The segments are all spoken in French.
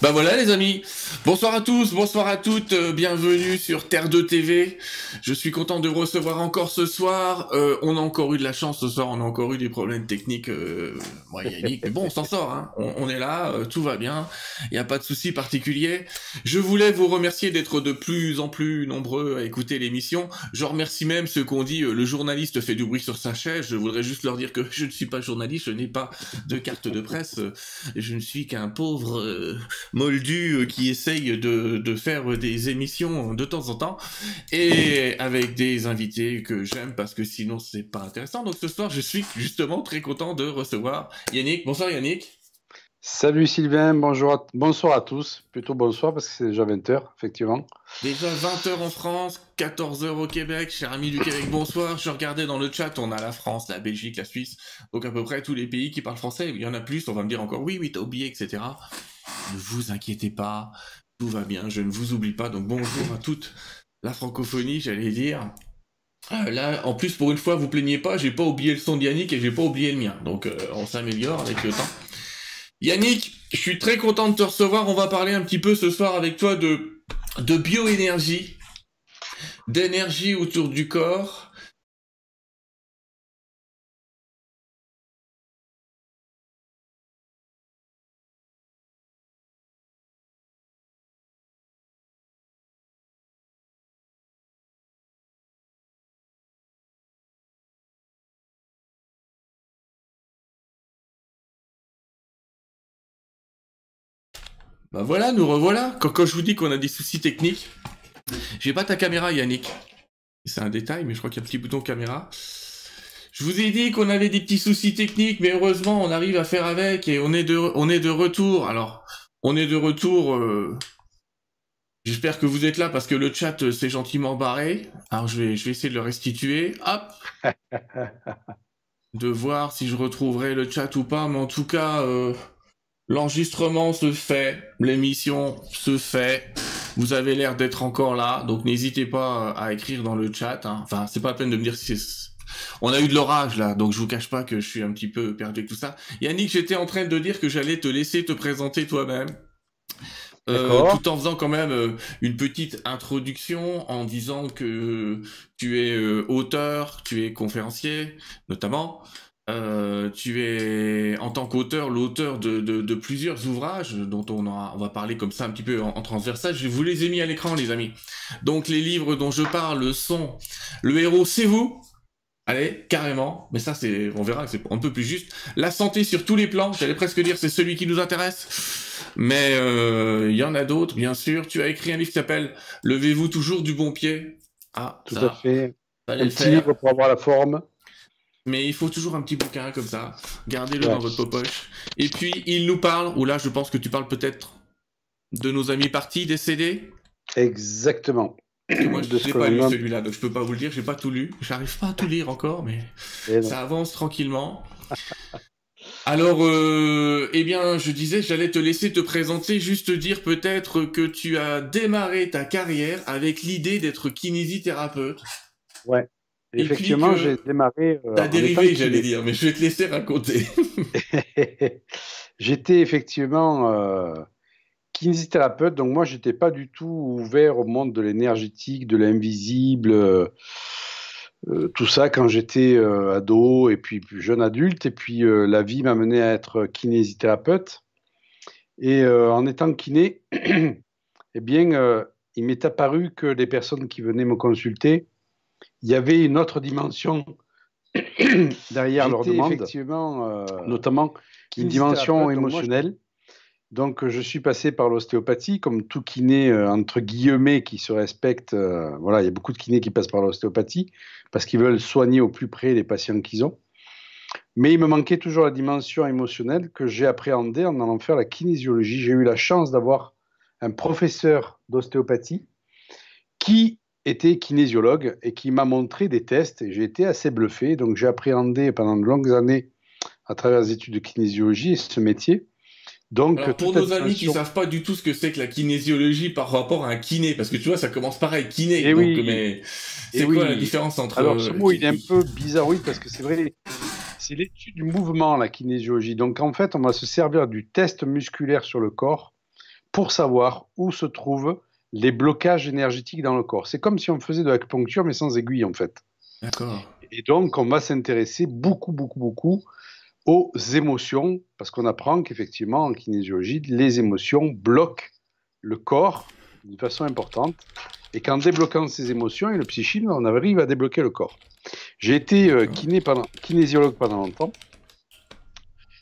Bah voilà les amis, bonsoir à tous, bonsoir à toutes, euh, bienvenue sur Terre 2 TV. Je suis content de vous recevoir encore ce soir. Euh, on a encore eu de la chance ce soir, on a encore eu des problèmes techniques euh, mais bon on s'en sort, hein. on, est là, euh, tout va bien, il n'y a pas de souci particulier. Je voulais vous remercier d'être de plus en plus nombreux à écouter l'émission. Je remercie même ceux qu'on dit le journaliste fait du bruit sur sa chaise. Je voudrais juste leur dire que je ne suis pas journaliste, je n'ai pas de carte de presse, je ne suis qu'un pauvre Moldu euh, qui essaye de, de, faire des émissions de temps en temps et avec des invités que j'aime parce que sinon c'est pas intéressant. Donc ce soir, je suis justement très content de recevoir Yannick. Bonsoir Yannick. Salut Sylvain, bonjour bonsoir à tous. Plutôt bonsoir parce que c'est déjà 20h, effectivement. Déjà 20h en France, 14h au Québec. Cher ami du Québec, bonsoir. Je regardais dans le chat, on a la France, la Belgique, la Suisse. Donc à peu près tous les pays qui parlent français. Il y en a plus, on va me dire encore oui, oui, t'as oublié, etc. Ne vous inquiétez pas, tout va bien, je ne vous oublie pas. Donc bonjour à toute la francophonie, j'allais dire. Ah, là, en plus, pour une fois, vous plaignez pas, j'ai pas oublié le son de Yannick et j'ai pas oublié le mien. Donc euh, on s'améliore avec le temps. Yannick, je suis très content de te recevoir. On va parler un petit peu ce soir avec toi de, de bioénergie, d'énergie autour du corps, Bah voilà, nous revoilà. Quand, je vous dis qu'on a des soucis techniques, j'ai pas ta caméra, Yannick. C'est un détail, mais je crois qu'il y a un petit bouton caméra. Je vous ai dit qu'on avait des petits soucis techniques, mais heureusement, on arrive à faire avec et on est de, on est de retour. Alors, on est de retour. Euh, j'espère que vous êtes là parce que le chat euh, s'est gentiment barré. Alors, je vais, je vais essayer de le restituer. Hop. de voir si je retrouverai le chat ou pas, mais en tout cas. Euh, L'enregistrement se fait, l'émission se fait. Vous avez l'air d'être encore là, donc n'hésitez pas à écrire dans le chat. Hein. Enfin, c'est pas la peine de me dire si c'est... On a eu de l'orage là, donc je vous cache pas que je suis un petit peu perdu avec tout ça. Yannick, j'étais en train de dire que j'allais te laisser te présenter toi-même. Euh, tout en faisant quand même euh, une petite introduction en disant que tu es euh, auteur, tu es conférencier notamment, euh, tu es en tant qu'auteur l'auteur de, de, plusieurs ouvrages dont on, on va parler comme ça un petit peu en, transversal. Je vous les ai mis à l'écran les amis. Donc les livres dont je parle sont Le héros c'est vous. Allez, carrément, mais ça c'est, on verra, c'est un peu plus juste. La santé sur tous les plans, j'allais presque dire c'est celui qui nous intéresse, mais euh, il y en a d'autres, bien sûr. Tu as écrit un livre qui s'appelle Levez-vous toujours du bon pied. Ah, tout à fait. Un petit livre pour avoir la forme. Mais il faut toujours un petit bouquin comme ça. Gardez-le dans votre poche. Et puis, il nous parle, ou là, je pense que tu parles peut-être de nos amis partis, décédés Exactement. moi, je n'ai pas lu celui-là, donc je peux pas vous le dire, j'ai pas tout lu. J'arrive pas à tout lire encore, mais ça avance tranquillement. Alors, euh, eh bien, je disais, j'allais te laisser te présenter, juste dire peut-être que tu as démarré ta carrière avec l'idée d'être kinésithérapeute. Ouais. Effectivement, j'ai démarré. Euh, T'as dérivé, j'allais dire, mais je vais te laisser raconter. j'étais effectivement euh, kinésithérapeute, donc moi, j'étais pas du tout ouvert au monde de l'énergétique, de l'invisible, euh, euh, tout ça quand j'étais ado et puis jeune adulte. Et puis la vie m'a mené à être kinésithérapeute. Et en étant kiné, eh bien, il m'est apparu que les personnes qui venaient me consulter il y avait une autre dimension derrière leur demande, effectivement, euh, notamment une dimension émotionnelle. Donc, je suis passé par l'ostéopathie, comme tout kiné, euh, entre guillemets, qui se respecte. Euh, voilà, il y a beaucoup de kinés qui passent par l'ostéopathie parce qu'ils veulent soigner au plus près les patients qu'ils ont. Mais il me manquait toujours la dimension émotionnelle que j'ai appréhendée en allant faire la kinésiologie. J'ai eu la chance d'avoir un professeur d'ostéopathie qui était kinésiologue et qui m'a montré des tests j'ai été assez bluffé. Donc j'ai appréhendé pendant de longues années à travers les études de kinésiologie ce métier. Donc, pour nos amis qui ne savent pas du tout ce que c'est que la kinésiologie par rapport à un kiné, parce que tu vois, ça commence pareil, kiné. Et eh oui. Mais c'est quoi la différence entre. Alors, ce mot, il est un peu bizarre, oui, parce que c'est vrai, c'est l'étude du mouvement, la kinésiologie. Donc, en fait, on va se servir du test musculaire sur le corps pour savoir où se trouvent les blocages énergétiques dans le corps. C'est comme si on faisait de l'acupuncture mais sans aiguille en fait. D'accord. Et donc on va s'intéresser beaucoup, beaucoup, beaucoup aux émotions parce qu'on apprend qu'effectivement en kinésiologie, les émotions bloquent le corps d'une façon importante. Et qu'en débloquant ces émotions et le psychisme, on arrive à débloquer le corps. J'ai été euh, kiné pendant, kinésiologue pendant longtemps.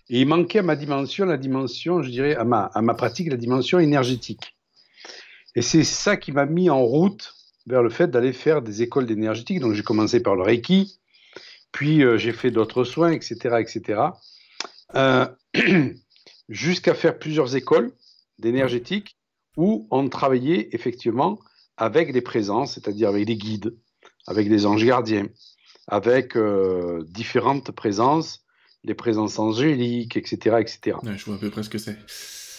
Et il manquait à ma dimension, la dimension, je dirais, à ma, à ma pratique, la dimension énergétique. Et c'est ça qui m'a mis en route vers le fait d'aller faire des écoles d'énergétique. Donc j'ai commencé par le Reiki, puis euh, j'ai fait d'autres soins, etc., etc. Euh, jusqu'à faire plusieurs écoles d'énergétique où on travaillait effectivement avec des présences, c'est-à-dire avec des guides, avec des anges gardiens, avec euh, différentes présences, des présences angéliques, etc. etc. je vois à peu près ce que c'est.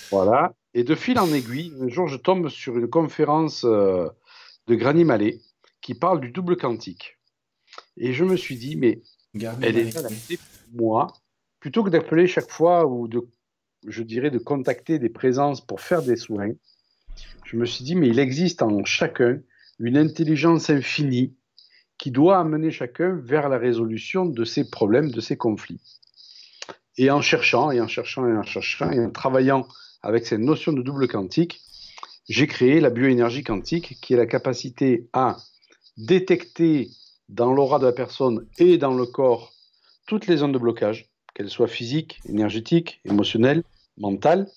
Voilà. Et de fil en aiguille, un jour, je tombe sur une conférence euh, de Granny Mallet qui parle du double quantique. Et je me suis dit, mais elle est là moi, plutôt que d'appeler chaque fois ou de, je dirais, de contacter des présences pour faire des soins, je me suis dit, mais il existe en chacun une intelligence infinie qui doit amener chacun vers la résolution de ses problèmes, de ses conflits. Et en cherchant, et en cherchant, et en cherchant, et en travaillant avec cette notion de double quantique, j'ai créé la bioénergie quantique, qui est la capacité à détecter dans l'aura de la personne et dans le corps toutes les zones de blocage, qu'elles soient physiques, énergétiques, émotionnelles, mentales,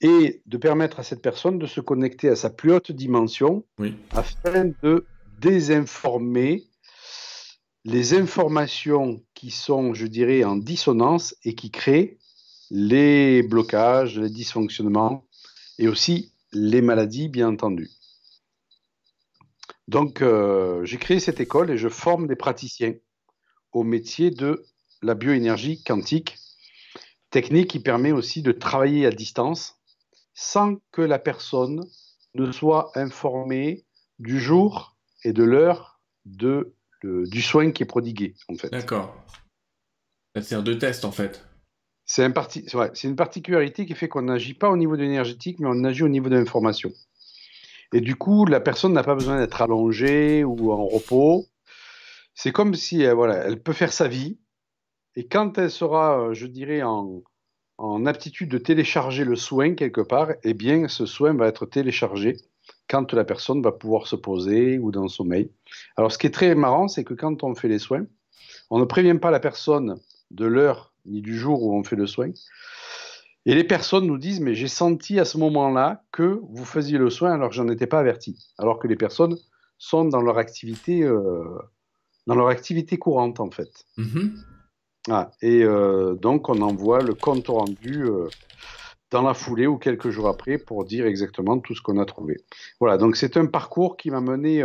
et de permettre à cette personne de se connecter à sa plus haute dimension afin de désinformer les informations qui sont, je dirais, en dissonance et qui créent les blocages, les dysfonctionnements et aussi les maladies, bien entendu. Donc, euh, j'ai créé cette école et je forme des praticiens au métier de la bioénergie quantique, technique qui permet aussi de travailler à distance sans que la personne ne soit informée du jour et de l'heure de, du soin qui est prodigué, en fait. D'accord. Ça sert de test, en fait. C'est un une particularité qui fait qu'on n'agit pas au niveau de l'énergétique, mais on agit au niveau de l'information. Et du coup, la personne n'a pas besoin d'être allongée ou en repos. C'est comme si euh, voilà, elle peut faire sa vie. Et quand elle sera, euh, je dirais, en, en aptitude de télécharger le soin quelque part, eh bien, ce soin va être téléchargé quand la personne va pouvoir se poser ou dans le sommeil. Alors, ce qui est très marrant, c'est que quand on fait les soins, on ne prévient pas la personne de l'heure ni du jour où on fait le soin. Et les personnes nous disent, mais j'ai senti à ce moment-là que vous faisiez le soin alors que j'en étais pas averti. Alors que les personnes sont dans leur activité, euh, dans leur activité courante en fait. Mm-hmm. Ah, et euh, donc, on envoie le compte rendu euh, dans la foulée ou quelques jours après pour dire exactement tout ce qu'on a trouvé. Voilà, donc c'est un parcours qui m'a mené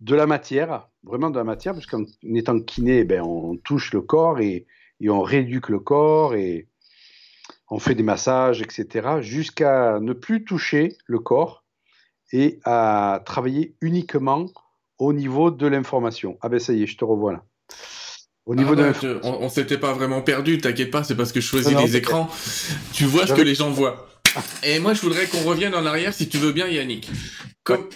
de la matière, vraiment de la matière, puisqu'en étant kiné, ben, on touche le corps et, et, on rééduque le corps et on fait des massages, etc., jusqu'à ne plus toucher le corps et à travailler uniquement au niveau de l'information. Ah ben ça y est, je te revois là. Au niveau ah de... on, s'était pas vraiment perdu, t'inquiète pas, c'est parce que je choisis les écrans. Tu vois ce que les gens voient. Et moi, je voudrais qu'on revienne en arrière, si tu veux bien, Yannick. Comme...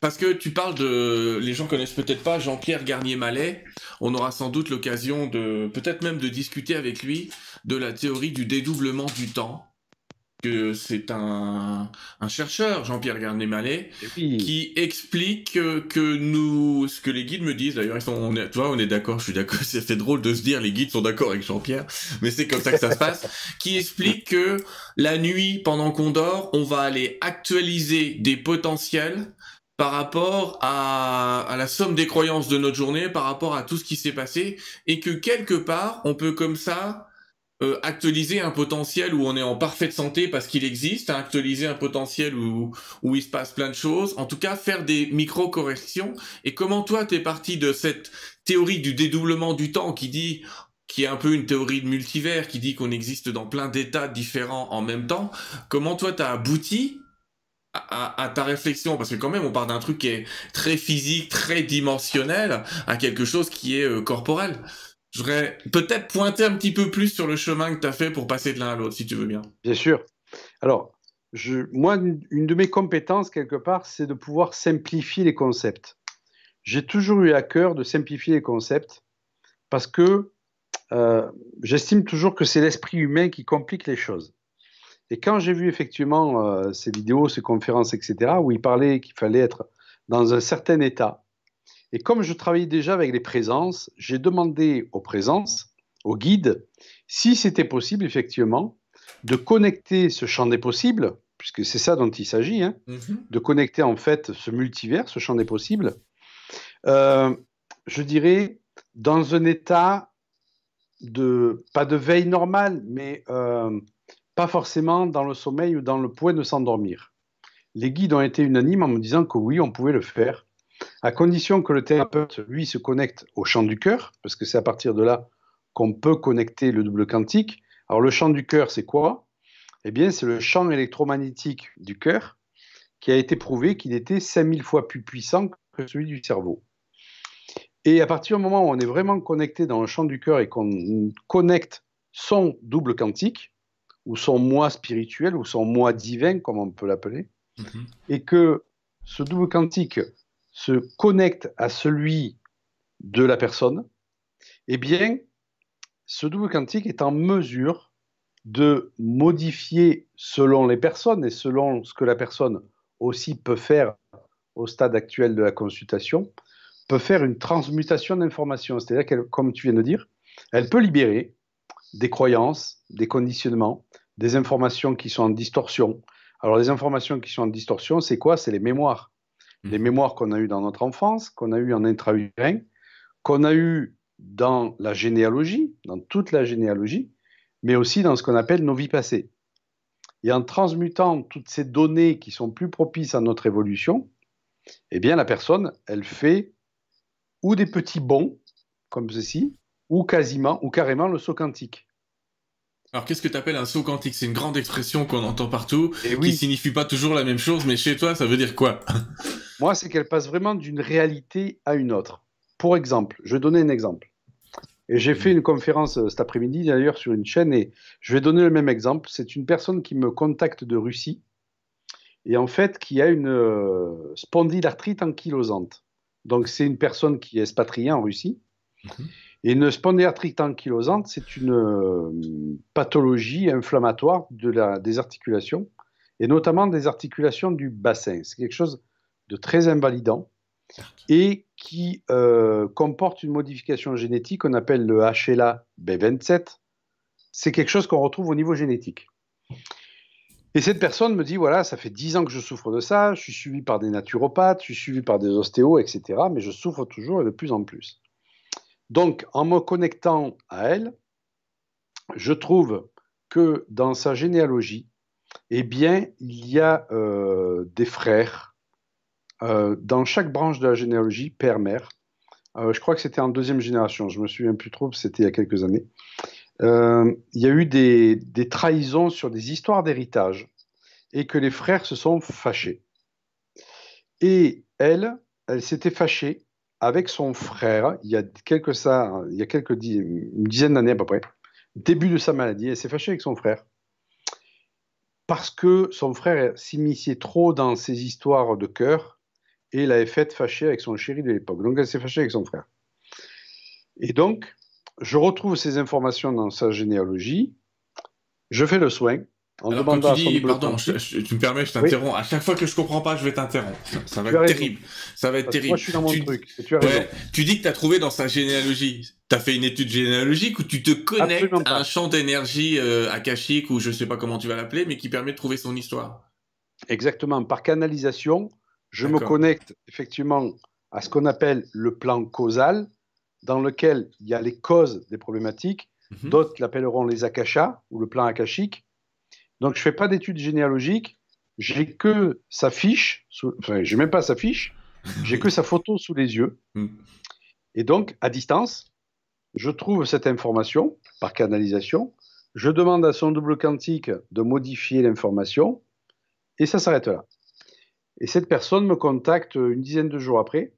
Parce que tu parles de, les gens connaissent peut-être pas Jean-Pierre Garnier-Mallet. On aura sans doute l'occasion de, peut-être même de discuter avec lui de la théorie du dédoublement du temps que c'est un, un, chercheur, Jean-Pierre Garnier-Mallet, qui explique que, nous, ce que les guides me disent, d'ailleurs, ils sont, on est, tu vois, on est d'accord, je suis d'accord, c'est drôle de se dire, les guides sont d'accord avec Jean-Pierre, mais c'est comme ça que ça se passe, qui explique que la nuit, pendant qu'on dort, on va aller actualiser des potentiels par rapport à, à la somme des croyances de notre journée, par rapport à tout ce qui s'est passé, et que quelque part, on peut comme ça euh, actualiser un potentiel où on est en parfaite santé parce qu'il existe, hein, actualiser un potentiel où, où il se passe plein de choses, en tout cas faire des micro-corrections. Et comment toi, t'es parti de cette théorie du dédoublement du temps qui dit qui est un peu une théorie de multivers, qui dit qu'on existe dans plein d'états différents en même temps. Comment toi, t'as abouti à, à, ta réflexion? Parce que quand même, on part d'un truc qui est très physique, très dimensionnel, à quelque chose qui est euh, corporel. Je voudrais peut-être pointer un petit peu plus sur le chemin que tu as fait pour passer de l'un à l'autre, si tu veux bien. Bien sûr. Alors, moi, une de mes compétences, quelque part, c'est de pouvoir simplifier les concepts. J'ai toujours eu à cœur de simplifier les concepts parce que euh, j'estime toujours que c'est l'esprit humain qui complique les choses. Et quand j'ai vu effectivement euh, ces vidéos, ces conférences, etc., où il parlait qu'il fallait être dans un certain état, et comme je travaillais déjà avec les présences, j'ai demandé aux présences, aux guides, si c'était possible effectivement de connecter ce champ des possibles, puisque c'est ça dont il s'agit, hein, mhm. de connecter en fait ce multivers, ce champ des possibles, euh, je dirais dans un état de, pas de veille normale, mais euh, pas forcément dans le sommeil ou dans le point de s'endormir. Les guides ont été unanimes en me disant que oui, on pouvait le faire, à condition que le thérapeute, lui, se connecte au champ du cœur, parce que c'est à partir de là qu'on peut connecter le double quantique. Alors le champ du cœur, c'est quoi? Eh bien, c'est le champ électromagnétique du cœur qui a été prouvé qu'il était 5000 fois plus puissant que celui du cerveau. Et à partir du moment où on est vraiment connecté dans le champ du cœur et qu'on connecte son double quantique, ou son moi spirituel, ou son moi divin, comme on peut l'appeler, mhm. et que ce double quantique se connecte à celui de la personne, eh bien, ce double quantique est en mesure de modifier selon les personnes et selon ce que la personne aussi peut faire au stade actuel de la consultation, peut faire une transmutation d'informations. C'est-à-dire qu'elle, comme tu viens de dire, elle peut libérer des croyances, des conditionnements, des informations qui sont en distorsion. Alors les informations qui sont en distorsion, c'est quoi? C'est les mémoires. Mmh. Les mémoires qu'on a eues dans notre enfance, qu'on a eues en intra-utérin, qu'on a eues dans la généalogie, dans toute la généalogie, mais aussi dans ce qu'on appelle nos vies passées. Et en transmutant toutes ces données qui sont plus propices à notre évolution, eh bien la personne, elle fait ou des petits bons, comme ceci, ou quasiment, ou carrément le saut quantique. Alors qu'est-ce que tu appelles un saut quantique? C'est une grande expression qu'on entend partout, et eh qui signifie pas toujours la même chose, mais chez toi, ça veut dire quoi? Moi, c'est qu'elle passe vraiment d'une réalité à une autre. Pour exemple, je vais donner un exemple. Et j'ai fait une conférence euh, cet après-midi d'ailleurs sur une chaîne et je vais donner le même exemple. C'est une personne qui me contacte de Russie et en fait qui a une euh, spondylarthrite ankylosante. Donc, c'est une personne qui est expatriée en Russie. Mhm. Et une spondylarthrite ankylosante, c'est une euh, pathologie inflammatoire de la, des articulations, et notamment des articulations du bassin. C'est quelque chose de très invalidant et qui euh, comporte une modification génétique qu'on appelle le HLA B27. C'est quelque chose qu'on retrouve au niveau génétique. Et cette personne me dit, voilà, ça fait dix ans que je souffre de ça, je suis suivi par des naturopathes, je suis suivi par des ostéos, etc. Mais je souffre toujours et de plus en plus. Donc, en me connectant à elle, je trouve que dans sa généalogie, eh bien, il y a euh, des frères euh, dans chaque branche de la généalogie, père-mère. Euh, je crois que c'était en deuxième génération, je me souviens plus trop, c'était il y a quelques années. Euh, il y a eu des, trahisons sur des histoires d'héritage et que les frères se sont fâchés. Et elle, elle s'était fâchée avec son frère il y a quelques, ça, il y a quelques une d'années à peu près, début de sa maladie, elle s'est fâchée avec son frère parce que son frère s'immisçait trop dans ces histoires de cœur et l'avait fait fâcher avec son chéri de l'époque. Donc elle s'est fâchée avec son frère. Et donc, je retrouve ces informations dans sa généalogie, je fais le soin, en demandant tu dis, pardon, tu me permets, je t'interromps. À chaque fois que je comprends pas, je vais t'interrompre. Ça, va être terrible. Ça va être terrible. Moi, je suis dans mon tu, truc. Tu, dis que tu as trouvé dans sa généalogie. Tu as fait une étude généalogique où tu te connectes à un champ d'énergie euh, akashique ou je sais pas comment tu vas l'appeler, mais qui permet de trouver son histoire. Exactement. Par canalisation, je me connecte effectivement à ce qu'on appelle le plan causal, dans lequel il y a les causes des problématiques. Mhm. D'autres l'appelleront les akashas ou le plan akashique. Donc, je ne fais pas d'études généalogiques. J'ai que sa fiche, enfin, je n'ai même pas sa fiche, j'ai que sa photo sous les yeux. Mhm. Et donc, à distance, je trouve cette information par canalisation. Je demande à son double quantique de modifier l'information et ça s'arrête là. Et cette personne me contacte une dizaine de jours après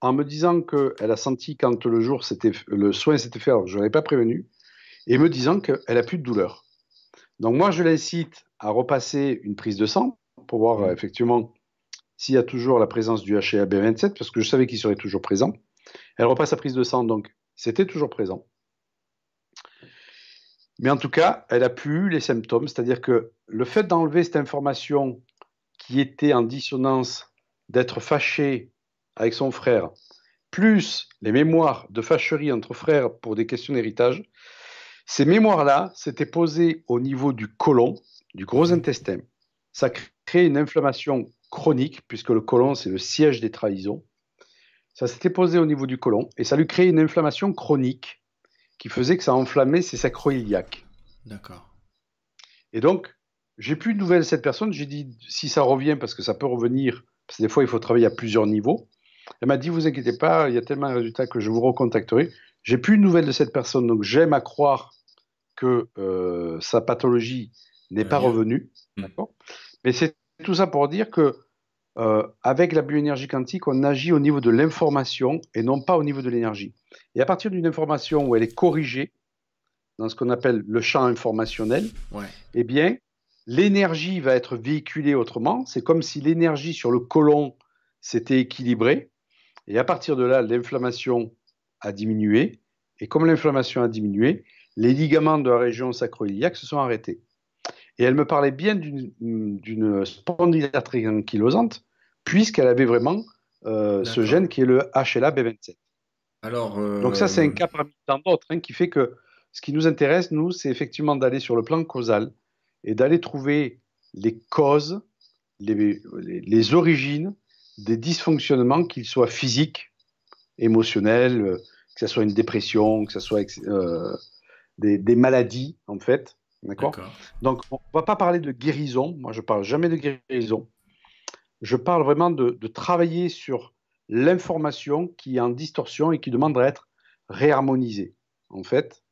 en me disant qu'elle a senti quand le, jour le soin s'était fait, alors je ne l'avais pas prévenu, et me disant qu'elle a plus de douleur. Donc moi, je l'incite à repasser une prise de sang pour voir euh, effectivement s'il y a toujours la présence du HLA-B27, parce que je savais qu'il serait toujours présent. Elle repasse sa prise de sang, donc c'était toujours présent. Mais en tout cas, elle a plus les symptômes, c'est-à-dire que le fait d'enlever cette information qui était en dissonance, d'être fâché avec son frère, plus les mémoires de fâcherie entre frères pour des questions d'héritage, ces mémoires-là s'étaient posées au niveau du côlon, du gros intestin. Ça crée une inflammation chronique, puisque le côlon, c'est le siège des trahisons. Ça s'était posé au niveau du côlon, et ça lui créait une inflammation chronique qui faisait que ça enflammait ses sacroiliaques. D'accord. Et donc, j'ai plus de nouvelles de cette personne. J'ai dit, si ça revient, parce que ça peut revenir, parce que des fois, il faut travailler à plusieurs niveaux. Elle m'a dit, vous inquiétez pas, il y a tellement de résultats que je vous recontacterai. J'ai plus de nouvelles de cette personne, donc j'aime à croire que euh, sa pathologie n'est pas revenue. Hmm. D'accord? Mais c'est tout ça pour dire que euh, avec la bioénergie quantique, on agit au niveau de l'information et non pas au niveau de l'énergie. Et à partir d'une information où elle est corrigée, dans ce qu'on appelle le champ informationnel, eh bien, l'énergie va être véhiculée autrement. C'est comme si l'énergie sur le côlon s'était équilibrée. Et à partir de là, l'inflammation a diminué. Et comme l'inflammation a diminué, les ligaments de la région sacro-iliaque se sont arrêtés. Et elle me parlait bien d'une spondylarthrite ankylosante, puisqu'elle avait vraiment euh, ce gène qui est le HLA-B27. Alors, euh, Donc ça, c'est un cas parmi tant d'autres hein, qui fait que ce qui nous intéresse, nous, c'est effectivement d'aller sur le plan causal et d'aller trouver les causes, les, les, origines des dysfonctionnements, qu'ils soient physiques, émotionnels, euh, que ce soit une dépression, que ce soit des, des, maladies, en fait, D'accord? Donc, on ne va pas parler de guérison. Moi, je parle jamais de guérison. Je parle vraiment de, travailler sur l'information qui est en distorsion et qui demande à être réharmonisée, en fait.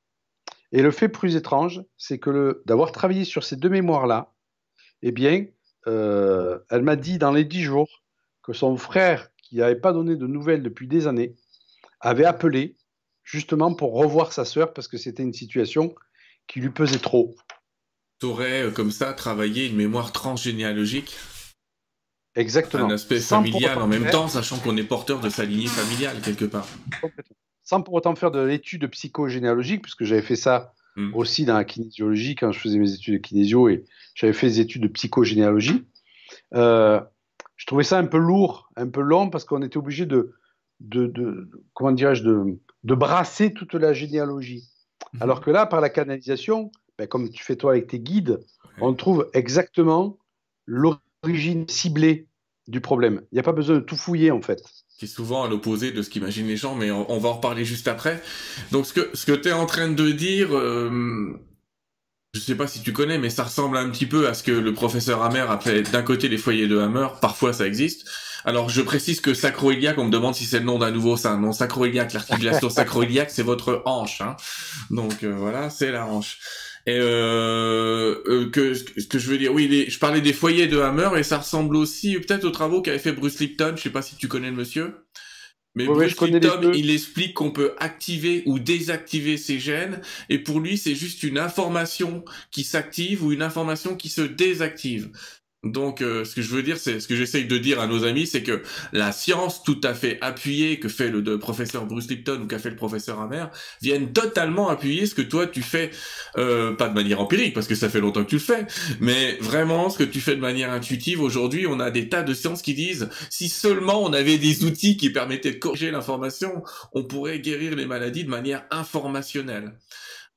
Et le fait plus étrange, c'est que d'avoir travaillé sur ces deux mémoires-là, eh bien, euh, elle m'a dit dans les dix jours que son frère, qui n'avait pas donné de nouvelles depuis des années, avait appelé justement pour revoir sa sœur parce que c'était une situation qui lui pesait trop. Tu aurais, euh, comme ça, travaillé une mémoire transgénéalogique? Exactement. Un aspect familial en même temps, sachant qu'on est porteur de sa lignée familiale quelque part. Sans pour autant faire de l'étude psychogénéalogique, puisque j'avais fait ça hmm. aussi dans la kinésiologie quand je faisais mes études de kinésio et j'avais fait des études de psychogénéalogie. Euh, je trouvais ça un peu lourd, un peu long, parce qu'on était obligé de, de, de comment dirais-je, de, de brasser toute la généalogie. Mhm. Alors que là, par la canalisation, ben, comme tu fais toi avec tes guides, on trouve exactement l'origine ciblée du problème. Il n'y a pas besoin de tout fouiller en fait. Qui est souvent à l'opposé de ce qu'imaginent les gens, mais on, va en reparler juste après. Donc ce que, ce que tu es en train de dire, euh, je sais pas si tu connais, mais ça ressemble un petit peu à ce que le professeur Hammer appelait d'un côté les foyers de Hammer, parfois ça existe, alors, je précise que sacroiliaque, on me demande si c'est le nom d'un nouveau sein. Non, sacroiliaque, l'articulation sacroiliaque, c'est votre hanche. Hein. Donc euh, voilà, c'est la hanche. Et euh, euh, que ce que je veux dire, oui, je parlais des foyers de Hammer et ça ressemble aussi peut-être aux travaux qu'avait fait Bruce Lipton. Je sais pas si tu connais le monsieur. Mais Bruce Lipton, il explique qu'on peut activer ou désactiver ces gènes, et pour lui, c'est juste une information qui s'active ou une information qui se désactive. Donc, euh, ce que je veux dire, c'est ce que j'essaye de dire à nos amis, c'est que la science tout à fait appuyée que fait le professeur Bruce Lipton ou qu'a fait le professeur Hammer viennent totalement appuyer ce que toi tu fais, euh, pas de manière empirique parce que ça fait longtemps que tu le fais, mais vraiment ce que tu fais de manière intuitive. Aujourd'hui, on a des tas de sciences qui disent si seulement on avait des outils qui permettaient de corriger l'information, on pourrait guérir les maladies de manière informationnelle.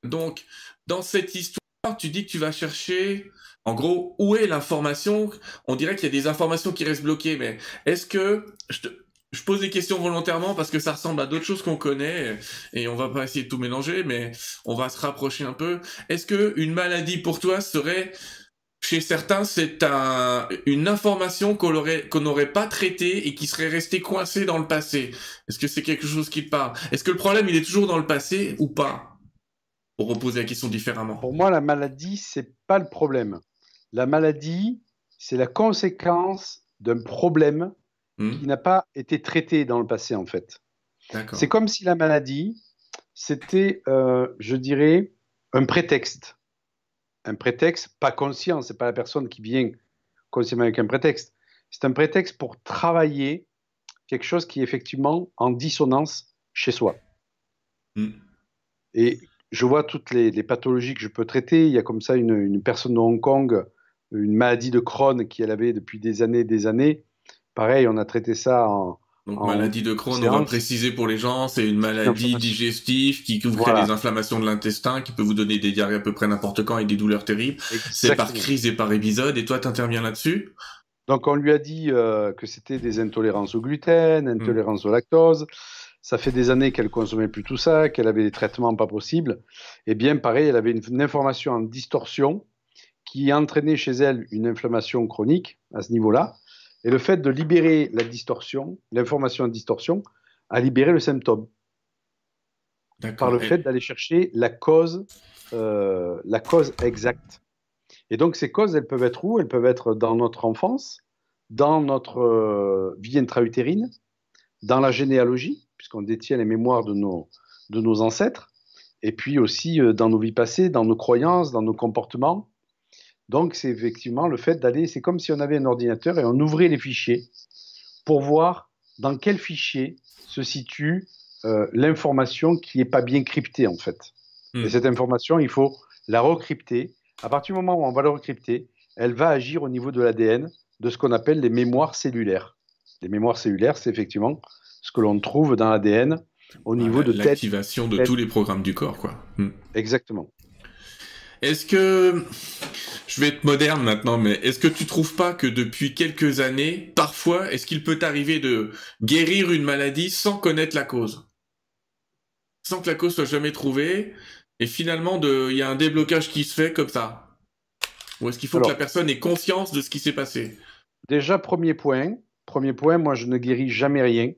Donc, dans cette histoire, tu dis que tu vas chercher en gros, où est l'information? On dirait qu'il y a des informations qui restent bloquées, mais est-ce que je, pose des questions volontairement parce que ça ressemble à d'autres choses qu'on connaît et on va pas essayer de tout mélanger, mais on va se rapprocher un peu. Est-ce que une maladie pour toi serait chez certains, c'est une information qu'on n'aurait pas traitée et qui serait restée coincée dans le passé? Est-ce que c'est quelque chose qui parle? Est-ce que le problème, il est toujours dans le passé ou pas? Pour reposer la question différemment. Pour moi, la maladie, c'est pas le problème. La maladie, c'est la conséquence d'un problème hmm. qui n'a pas été traité dans le passé, en fait. C'est comme si la maladie, c'était, euh, je dirais, un prétexte. un prétexte pas conscient. C'est pas la personne qui vient consciemment avec un prétexte. C'est un prétexte pour travailler quelque chose qui est effectivement en dissonance chez soi. Mm. Et je vois toutes les, pathologies que je peux traiter. Il y a comme ça une, personne de Hong Kong, une maladie de Crohn qu'elle avait depuis des années, des années. Pareil, on a traité ça en. Donc, maladie de Crohn, on va préciser pour les gens, c'est une maladie digestive qui vous crée des inflammations de l'intestin, qui peut vous donner des diarrhées à peu près n'importe quand et des douleurs terribles. C'est par crise et par épisode. Et toi, tu interviens là-dessus? Donc, on lui a dit euh, que c'était des intolérances au gluten, hmm. intolérances au lactose. Ça fait des années qu'elle consommait plus tout ça, qu'elle avait des traitements pas possibles. Et bien, pareil, elle avait une, information en distorsion qui entraînait chez elle une inflammation chronique à ce niveau-là. Et le fait de libérer la distorsion, l'information en distorsion, a libéré le symptôme. Par le fait d'aller chercher la cause, euh, la cause exacte. Et donc ces causes, elles peuvent être où? Elles peuvent être dans notre enfance, dans notre euh, vie intra-utérine, dans la généalogie, puisqu'on détient les mémoires de nos, de nos ancêtres, et puis aussi euh, dans nos vies passées, dans nos croyances, dans nos comportements. Donc c'est effectivement le fait d'aller, c'est comme si on avait un ordinateur et on ouvrait les fichiers pour voir dans quel fichier se situe euh, l'information qui n'est pas bien cryptée en fait. Hmm. Et cette information, il faut la recrypter. À partir du moment où on va la recrypter, elle va agir au niveau de l'ADN de ce qu'on appelle les mémoires cellulaires. Les mémoires cellulaires, c'est effectivement ce que l'on trouve dans l'ADN au niveau de l'activation de tous les programmes du corps, quoi. Hmm. Exactement. Est-ce que je vais être moderne maintenant, mais est-ce que tu trouves pas que depuis quelques années, parfois, est-ce qu'il peut arriver de guérir une maladie sans connaître la cause, sans que la cause soit jamais trouvée, et finalement, il y a un déblocage qui se fait comme ça, ou est-ce qu'il faut que la personne ait conscience de ce qui s'est passé? Déjà, premier point, premier point, moi je ne guéris jamais rien.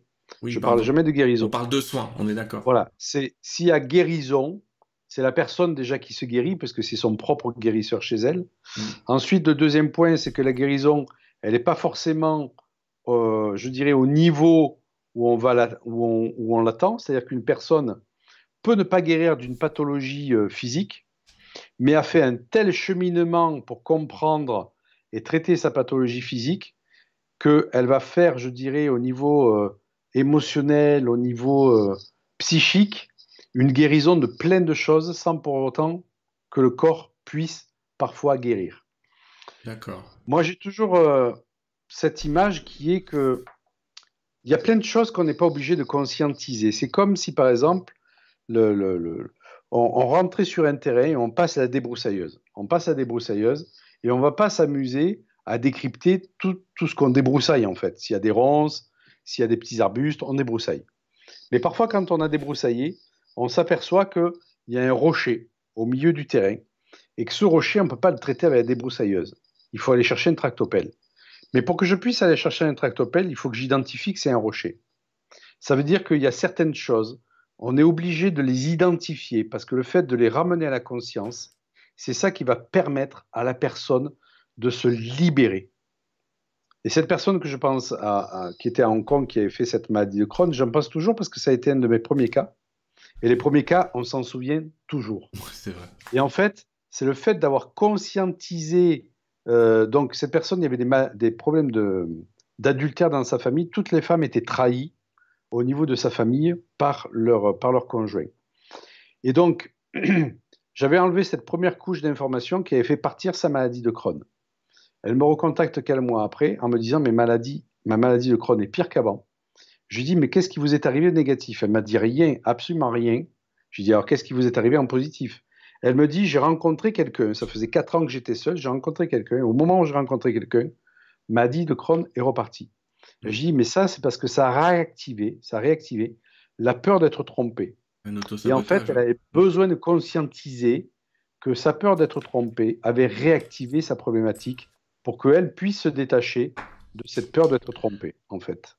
Je ne parle jamais de guérison. On parle de soins, on est d'accord. Voilà. C'est s'il y a guérison, c'est la personne déjà qui se guérit parce que c'est son propre guérisseur chez elle. Mm. Ensuite, le deuxième point, c'est que la guérison, elle n'est pas forcément, euh, je dirais, au niveau où on va la, où on, où on l'attend. C'est-à-dire qu'une personne peut ne pas guérir d'une pathologie euh, physique, mais a fait un tel cheminement pour comprendre et traiter sa pathologie physique qu'elle va faire, je dirais, au niveau euh, émotionnel, au niveau psychique, une guérison de plein de choses sans pour autant que le corps puisse parfois guérir. D'accord. Moi, j'ai toujours euh, cette image qui est que il y a plein de choses qu'on n'est pas obligé de conscientiser. C'est comme si, par exemple, le, on, rentrait sur un terrain et on passe à la débroussailleuse. On passe à la débroussailleuse et on ne va pas s'amuser à décrypter tout, tout ce qu'on débroussaille, en fait. S'il y a des ronces, s'il y a des petits arbustes, on débroussaille. Mais parfois, quand on a débroussaillé, on s'aperçoit qu'il y a un rocher au milieu du terrain et que ce rocher, on ne peut pas le traiter avec la débroussailleuse. Il faut aller chercher une tractopelle. Mais pour que je puisse aller chercher un tractopelle, il faut que j'identifie que c'est un rocher. Ça veut dire qu'il y a certaines choses, on est obligé de les identifier parce que le fait de les ramener à la conscience, c'est ça qui va permettre à la personne de se libérer. Et cette personne que je pense, à, qui était à Hong Kong, qui avait fait cette maladie de Crohn, j'en pense toujours parce que ça a été un de mes premiers cas. Et les premiers cas, on s'en souvient toujours. c'est vrai. Et en fait, c'est le fait d'avoir conscientisé. Euh, donc, cette personne, il y avait des, des problèmes d'adultère dans sa famille. Toutes les femmes étaient trahies au niveau de sa famille par leur, par leur conjoint. Et donc, j'avais enlevé cette première couche d'information qui avait fait partir sa maladie de Crohn. Elle me recontacte quelques mois après en me disant mais maladie, ma maladie de Crohn est pire qu'avant. Je lui dis mais qu'est-ce qui vous est arrivé de négatif? Elle m'a dit rien, absolument rien. Je lui dis alors qu'est-ce qui vous est arrivé en positif? Elle me dit j'ai rencontré quelqu'un. Ça faisait quatre ans que j'étais seul. J'ai rencontré quelqu'un. Au moment où j'ai rencontré quelqu'un, ma maladie de Crohn est repartie. Je lui dis mais ça c'est parce que ça a réactivé, ça a réactivé la peur d'être trompé. Et en fait, elle avait besoin de conscientiser que sa peur d'être trompée avait réactivé sa problématique pour qu'elle puisse se détacher de cette peur d'être trompée, en fait.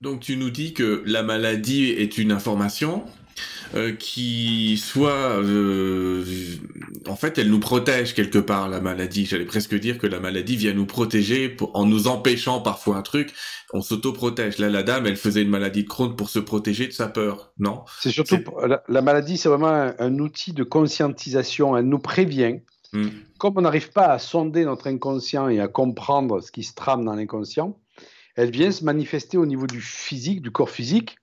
Donc tu nous dis que la maladie est une information euh, qui soit... Euh, en fait, elle nous protège quelque part, la maladie. J'allais presque dire que la maladie vient nous protéger en nous empêchant parfois un truc. On s'auto-protège. Là, la dame, elle faisait une maladie de Crohn pour se protéger de sa peur, non? C'est surtout... La, maladie, c'est vraiment un outil de conscientisation. Elle nous prévient Hmm. Comme on n'arrive pas à sonder notre inconscient et à comprendre ce qui se trame dans l'inconscient, elle vient se manifester au niveau du physique, du corps physique,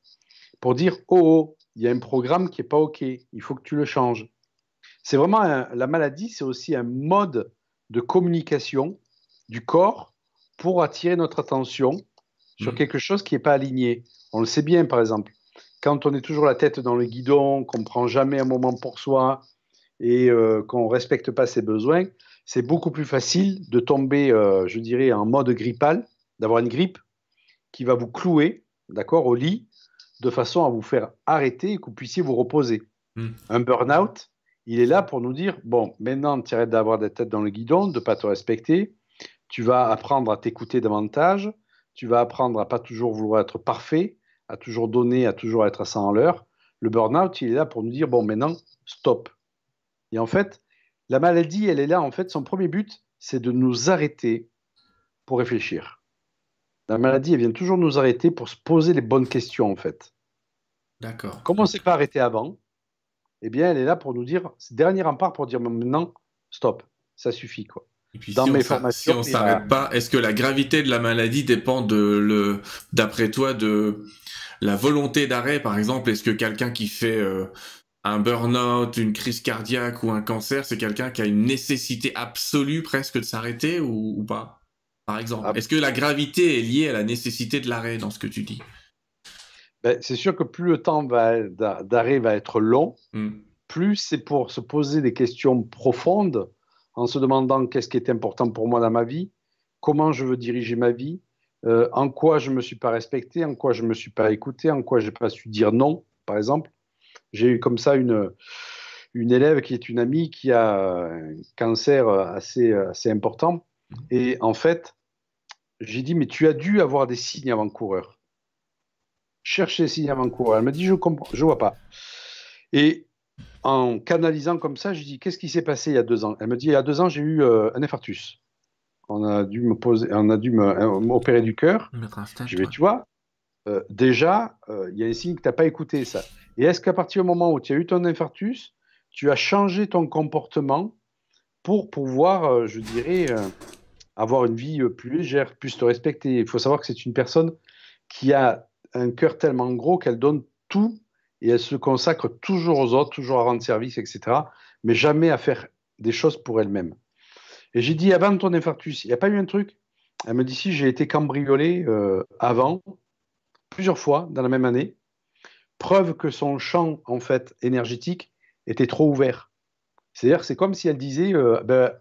pour dire oh, oh il y a un programme qui n'est pas OK, il faut que tu le changes. C'est vraiment la maladie, c'est aussi un mode de communication du corps pour attirer notre attention sur hmm. quelque chose qui n'est pas aligné. On le sait bien, par exemple, quand on est toujours la tête dans le guidon, qu'on ne prend jamais un moment pour soi et euh, qu'on ne respecte pas ses besoins, c'est beaucoup plus facile de tomber, euh, je dirais, en mode grippal, d'avoir une grippe qui va vous clouer, d'accord, au lit, de façon à vous faire arrêter et que vous puissiez vous reposer. Hmm. Un burn-out, il est là pour nous dire, bon, maintenant, tu arrêtes d'avoir des têtes dans le guidon, de ne pas te respecter, tu vas apprendre à t'écouter davantage, tu vas apprendre à pas toujours vouloir être parfait, à toujours donner, à toujours être à 100 à l'heure. Le burn-out, il est là pour nous dire, bon, maintenant, stop. Et en fait, la maladie, elle est là, en fait, son premier but, c'est de nous arrêter pour réfléchir. La maladie, elle vient toujours nous arrêter pour se poser les bonnes questions, en fait. D'accord. Comme on ne s'est pas arrêté avant, eh bien, elle est là pour nous dire, c'est dernier rempart pour dire maintenant, stop, ça suffit, quoi. Et puis, Dans si mes on formations, si on s'arrête pas, est-ce que la gravité de la maladie dépend de le, d'après toi, de la volonté d'arrêt, par exemple, est-ce que quelqu'un qui fait euh, un burn-out, une crise cardiaque ou un cancer, c'est quelqu'un qui a une nécessité absolue presque de s'arrêter ou, pas? Par exemple, ah. est-ce que la gravité est liée à la nécessité de l'arrêt dans ce que tu dis? Ben, C'est sûr que plus le temps d'arrêt va être long, hmm. plus c'est pour se poser des questions profondes en se demandant qu'est-ce qui est important pour moi dans ma vie, comment je veux diriger ma vie, euh, en quoi je ne me suis pas respecté, en quoi je ne me suis pas écouté, en quoi je n'ai pas su dire non, par exemple. J'ai eu comme ça une, une élève qui est une amie qui a un cancer assez, assez important. Et en fait, j'ai dit, mais tu as dû avoir des signes avant-coureurs. Chercher des signes avant-coureurs. Elle me dit, je comprends, je vois pas. Et en canalisant comme ça, j'ai dit, qu'est-ce qui s'est passé il y a deux ans? Elle me dit, il y a deux ans, j'ai eu euh, un infarctus on a dû me poser, on a dû m'opérer du cœur. Je vais, tu vois, euh, déjà, euh, il y a des signes que tu n'as pas écouté ça. Et est-ce qu'à partir du moment où tu as eu ton infarctus, tu as changé ton comportement pour pouvoir, euh, je dirais, avoir une vie plus légère, plus te respecter Il faut savoir que c'est une personne qui a un cœur tellement gros qu'elle donne tout et elle se consacre toujours aux autres, toujours à rendre service, etc. Mais jamais à faire des choses pour elle-même. Et j'ai dit, avant ton infarctus, il n'y a pas eu un truc? Elle me dit, si, j'ai été cambriolé euh, avant, plusieurs fois dans la même année. Preuve que son champ, en fait, énergétique était trop ouvert. C'est-à-dire, c'est comme si elle disait, euh, ben,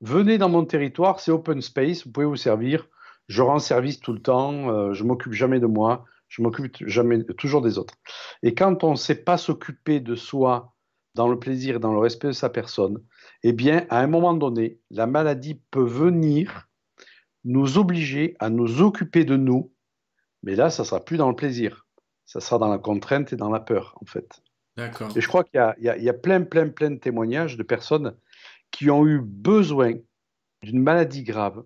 venez dans mon territoire, c'est open space, vous pouvez vous servir, je rends service tout le temps, euh, je m'occupe jamais de moi, je m'occupe jamais toujours des autres. Et quand on ne sait pas s'occuper de soi dans le plaisir, dans le respect de sa personne, eh bien, à un moment donné, la maladie peut venir nous obliger à nous occuper de nous, mais là, ça sera plus dans le plaisir, ça sera dans la contrainte et dans la peur, en fait. D'accord. Et je crois qu'il y, y, a plein, plein, plein de témoignages de personnes qui ont eu besoin d'une maladie grave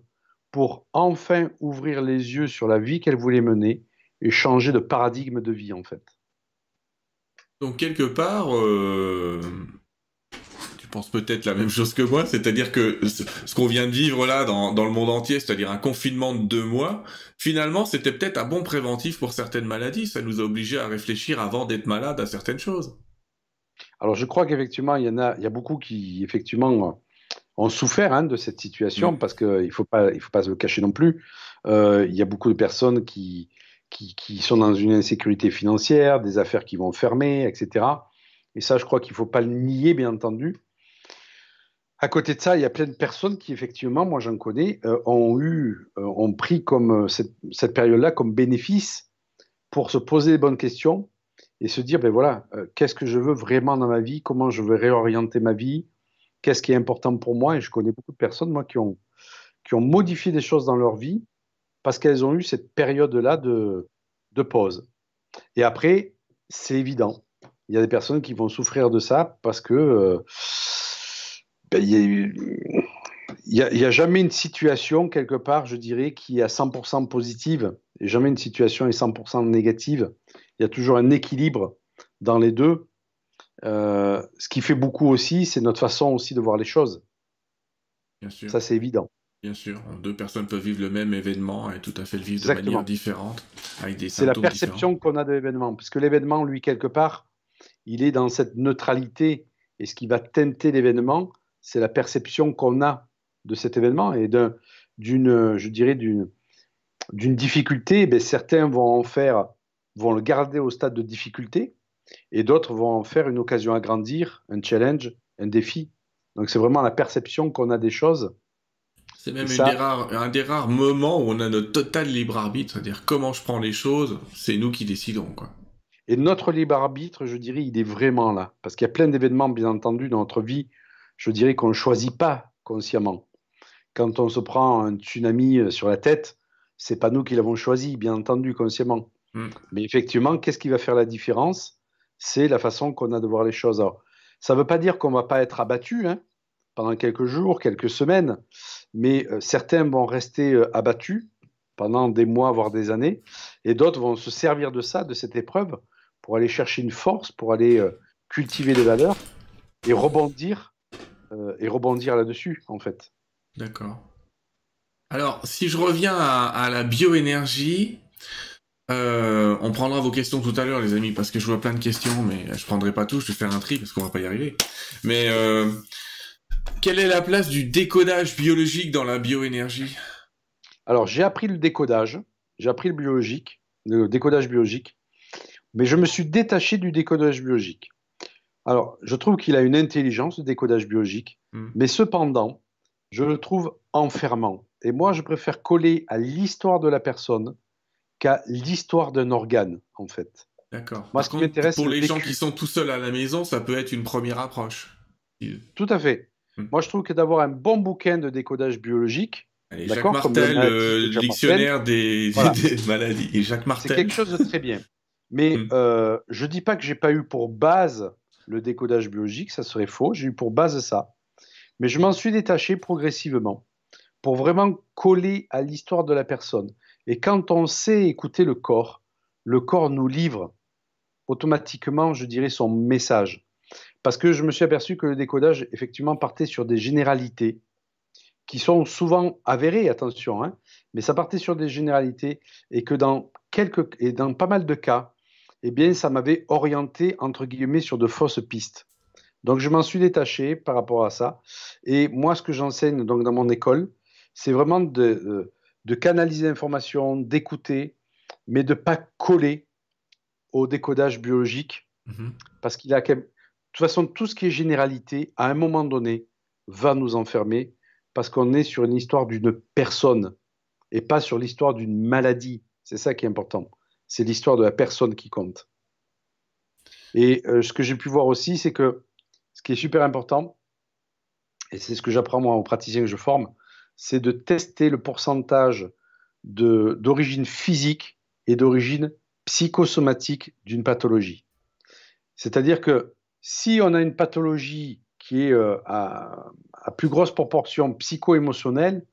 pour enfin ouvrir les yeux sur la vie qu'elles voulaient mener et changer de paradigme de vie, en fait. Donc, quelque part, euh, pense peut-être la même chose que moi, c'est-à-dire que ce qu'on vient de vivre là dans, le monde entier, c'est-à-dire un confinement de deux mois, finalement c'était peut-être un bon préventif pour certaines maladies, ça nous a obligés à réfléchir avant d'être malade à certaines choses. Alors je crois qu'effectivement, il y en a, il y a beaucoup qui effectivement ont souffert hein, de cette situation, mm. parce qu'il ne faut pas, il faut pas se le cacher non plus. Euh, il y a beaucoup de personnes qui, qui, qui, sont dans une insécurité financière, des affaires qui vont fermer, etc. Et ça, je crois qu'il ne faut pas le nier, bien entendu. À côté de ça, il y a plein de personnes qui, effectivement, moi j'en connais, euh, ont eu, euh, ont pris comme cette, période-là comme bénéfice pour se poser les bonnes questions et se dire, ben voilà, qu'est-ce que je veux vraiment dans ma vie, comment je veux réorienter ma vie, qu'est-ce qui est important pour moi. Et je connais beaucoup de personnes, moi, qui ont, qui ont modifié des choses dans leur vie parce qu'elles ont eu cette période-là de, de pause. Et après, c'est évident. Il y a des personnes qui vont souffrir de ça parce que ben, il n'y a, jamais une situation, quelque part, je dirais, qui est à 100% positive, et jamais une situation est 100% négative. Il y a toujours un équilibre dans les deux. Euh, ce qui fait beaucoup aussi, c'est notre façon aussi de voir les choses. Bien sûr. Ça, c'est évident. Bien sûr, deux personnes peuvent vivre le même événement et tout à fait le vivre de manière différente, avec des C'est la perception qu'on a de l'événement, puisque l'événement, lui, quelque part, il est dans cette neutralité, et ce qui va teinter l'événement, c'est la perception qu'on a de cet événement et d'une, je dirais, d'une, d'une difficulté. Ben, certains vont en faire, vont le garder au stade de difficulté, et d'autres vont en faire une occasion à grandir, un challenge, un défi. Donc c'est vraiment la perception qu'on a des choses c'est même un des rares moments où on a notre total libre arbitre, c'est-à-dire comment je prends les choses, c'est nous qui décidons. Quoi. Et notre libre arbitre, je dirais, il est vraiment là. Parce qu'il y a plein d'événements, bien entendu, dans notre vie, je dirais qu'on ne choisit pas consciemment. Quand on se prend un tsunami euh, sur la tête, c'est pas nous qui l'avons choisi, bien entendu, consciemment. Hmm. Mais effectivement, qu'est-ce qui va faire la différence? C'est la façon qu'on a de voir les choses. ça ne veut pas dire qu'on ne va pas être abattu hein, pendant quelques jours, quelques semaines, mais euh, certains vont rester euh, abattus pendant des mois, voire des années, et d'autres vont se servir de ça, de cette épreuve, pour aller chercher une force, pour aller euh, cultiver des valeurs et rebondir et rebondir là-dessus, en fait. D'accord. Alors, si je reviens à, la bioénergie, on prendra vos questions tout à l'heure, les amis, parce que je vois plein de questions, mais je prendrai pas tout, je vais faire un tri parce qu'on va pas y arriver. Mais quelle est la place du décodage biologique dans la bioénergie? Alors, j'ai appris le décodage, j'ai appris le biologique, le décodage biologique, mais je me suis détaché du décodage biologique. Alors, je trouve qu'il a une intelligence, le décodage biologique, hmm. mais cependant, je le trouve enfermant. Et moi, je préfère coller à l'histoire de la personne qu'à l'histoire d'un organe, en fait. D'accord. Moi, ce qui m'intéresse, pour les gens qui sont tout seuls à la maison, ça peut être une première approche. Tout à fait. Hmm. Moi, je trouve que d'avoir un bon bouquin de décodage biologique, Jacques Martel, le dictionnaire des, maladies. Et Jacques Martel. C'est quelque chose de très bien. Mais hmm. euh, je ne dis pas que j'ai pas eu pour base le décodage biologique, ça serait faux. J'ai eu pour base ça. Mais je m'en suis détaché progressivement pour vraiment coller à l'histoire de la personne. Et quand on sait écouter le corps, le corps nous livre automatiquement, je dirais, son message. Parce que je me suis aperçu que le décodage, effectivement, partait sur des généralités qui sont souvent avérées, attention, hein, mais ça partait sur des généralités et que dans, quelques, et dans pas mal de cas, eh bien, ça m'avait orienté, entre guillemets, sur de fausses pistes. Donc, je m'en suis détaché par rapport à ça. Et moi, ce que j'enseigne donc dans mon école, c'est vraiment de, euh, de canaliser l'information, d'écouter, mais de ne pas coller au décodage biologique, mmh parce qu'il a de toute façon, tout ce qui est généralité, à un moment donné, va nous enfermer parce qu'on est sur une histoire d'une personne et pas sur l'histoire d'une maladie. C'est ça qui est important. C'est l'histoire de la personne qui compte. Et euh, ce que j'ai pu voir aussi, c'est que ce qui est super important, et c'est ce que j'apprends moi aux praticiens que je forme, c'est de tester le pourcentage d'origine physique et d'origine psychosomatique d'une pathologie. C'est-à-dire que si on a une pathologie qui est euh, à, plus grosse proportion psycho-émotionnelle,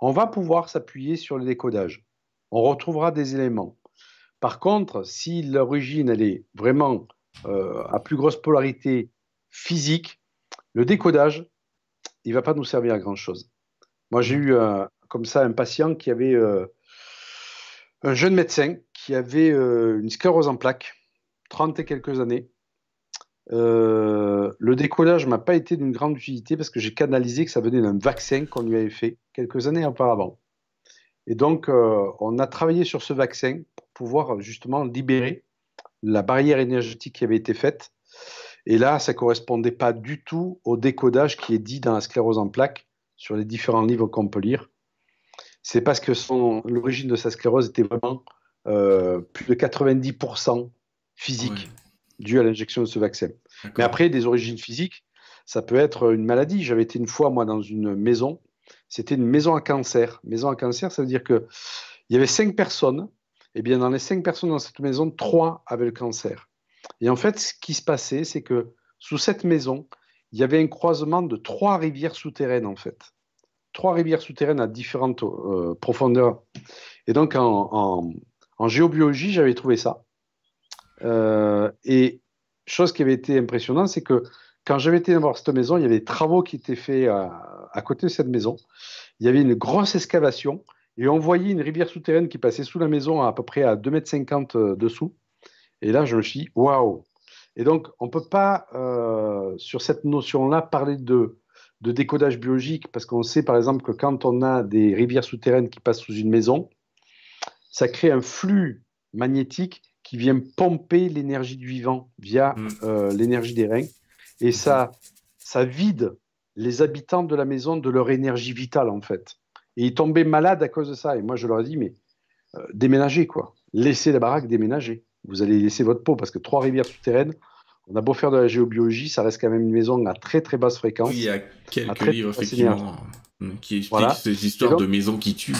on va pouvoir s'appuyer sur le décodage. On retrouvera des éléments. Par contre, si l'origine est vraiment euh, à plus grosse polarité physique, le décodage, il ne va pas nous servir à grand chose. Moi, j'ai eu euh, comme ça un patient qui avait un jeune médecin qui avait une sclérose en plaques, 30 et quelques années, euh, le décollage m'a pas été d'une grande utilité parce que j'ai canalisé que ça venait d'un vaccin qu'on lui avait fait quelques années auparavant. Et donc, euh, on a travaillé sur ce vaccin pour pouvoir justement libérer la barrière énergétique qui avait été faite. Et là, ça correspondait pas du tout au décodage qui est dit dans la sclérose en plaques sur les différents livres qu'on peut lire. C'est parce que l'origine de sa sclérose était vraiment euh, plus de 90% physique dû à l'injection de ce vaccin. Mais après, des origines physiques, ça peut être une maladie. J'avais été une fois, moi, dans une maison. C'était une maison à cancer. Maison à cancer, ça veut dire qu'il y avait cinq personnes. Et bien, dans les cinq personnes dans cette maison, trois avaient le cancer. Et en fait, ce qui se passait, c'est que sous cette maison, il y avait un croisement de trois rivières souterraines, en fait. Trois rivières souterraines à différentes euh, profondeurs. Et donc, en géobiologie, j'avais trouvé ça. Euh, et chose qui avait été impressionnante, c'est que quand j'avais été voir cette maison, il y avait des travaux qui étaient faits à, côté de cette maison. Il y avait une grosse excavation et on voyait une rivière souterraine qui passait sous la maison à, peu près à 2,50 m euh, dessous. Et là, je me suis dit, waouh Et donc, on ne peut pas, euh, sur cette notion-là, parler de, de décodage biologique parce qu'on sait, par exemple, que quand on a des rivières souterraines qui passent sous une maison, ça crée un flux magnétique qui vient pomper l'énergie du vivant via mm. euh, l'énergie des reins. Et ça, ça vide les habitants de la maison de leur énergie vitale, en fait. Et ils tombaient malades à cause de ça. Et moi, je leur ai dit, mais euh, déménagez, quoi. Laissez la baraque, déménager. Vous allez laisser votre peau, parce que trois rivières souterraines, on a beau faire de la géobiologie, ça reste quand même une maison à très très basse fréquence. Oui, il y a quelques livres, effectivement, qui expliquent ces histoires de maisons qui tuent.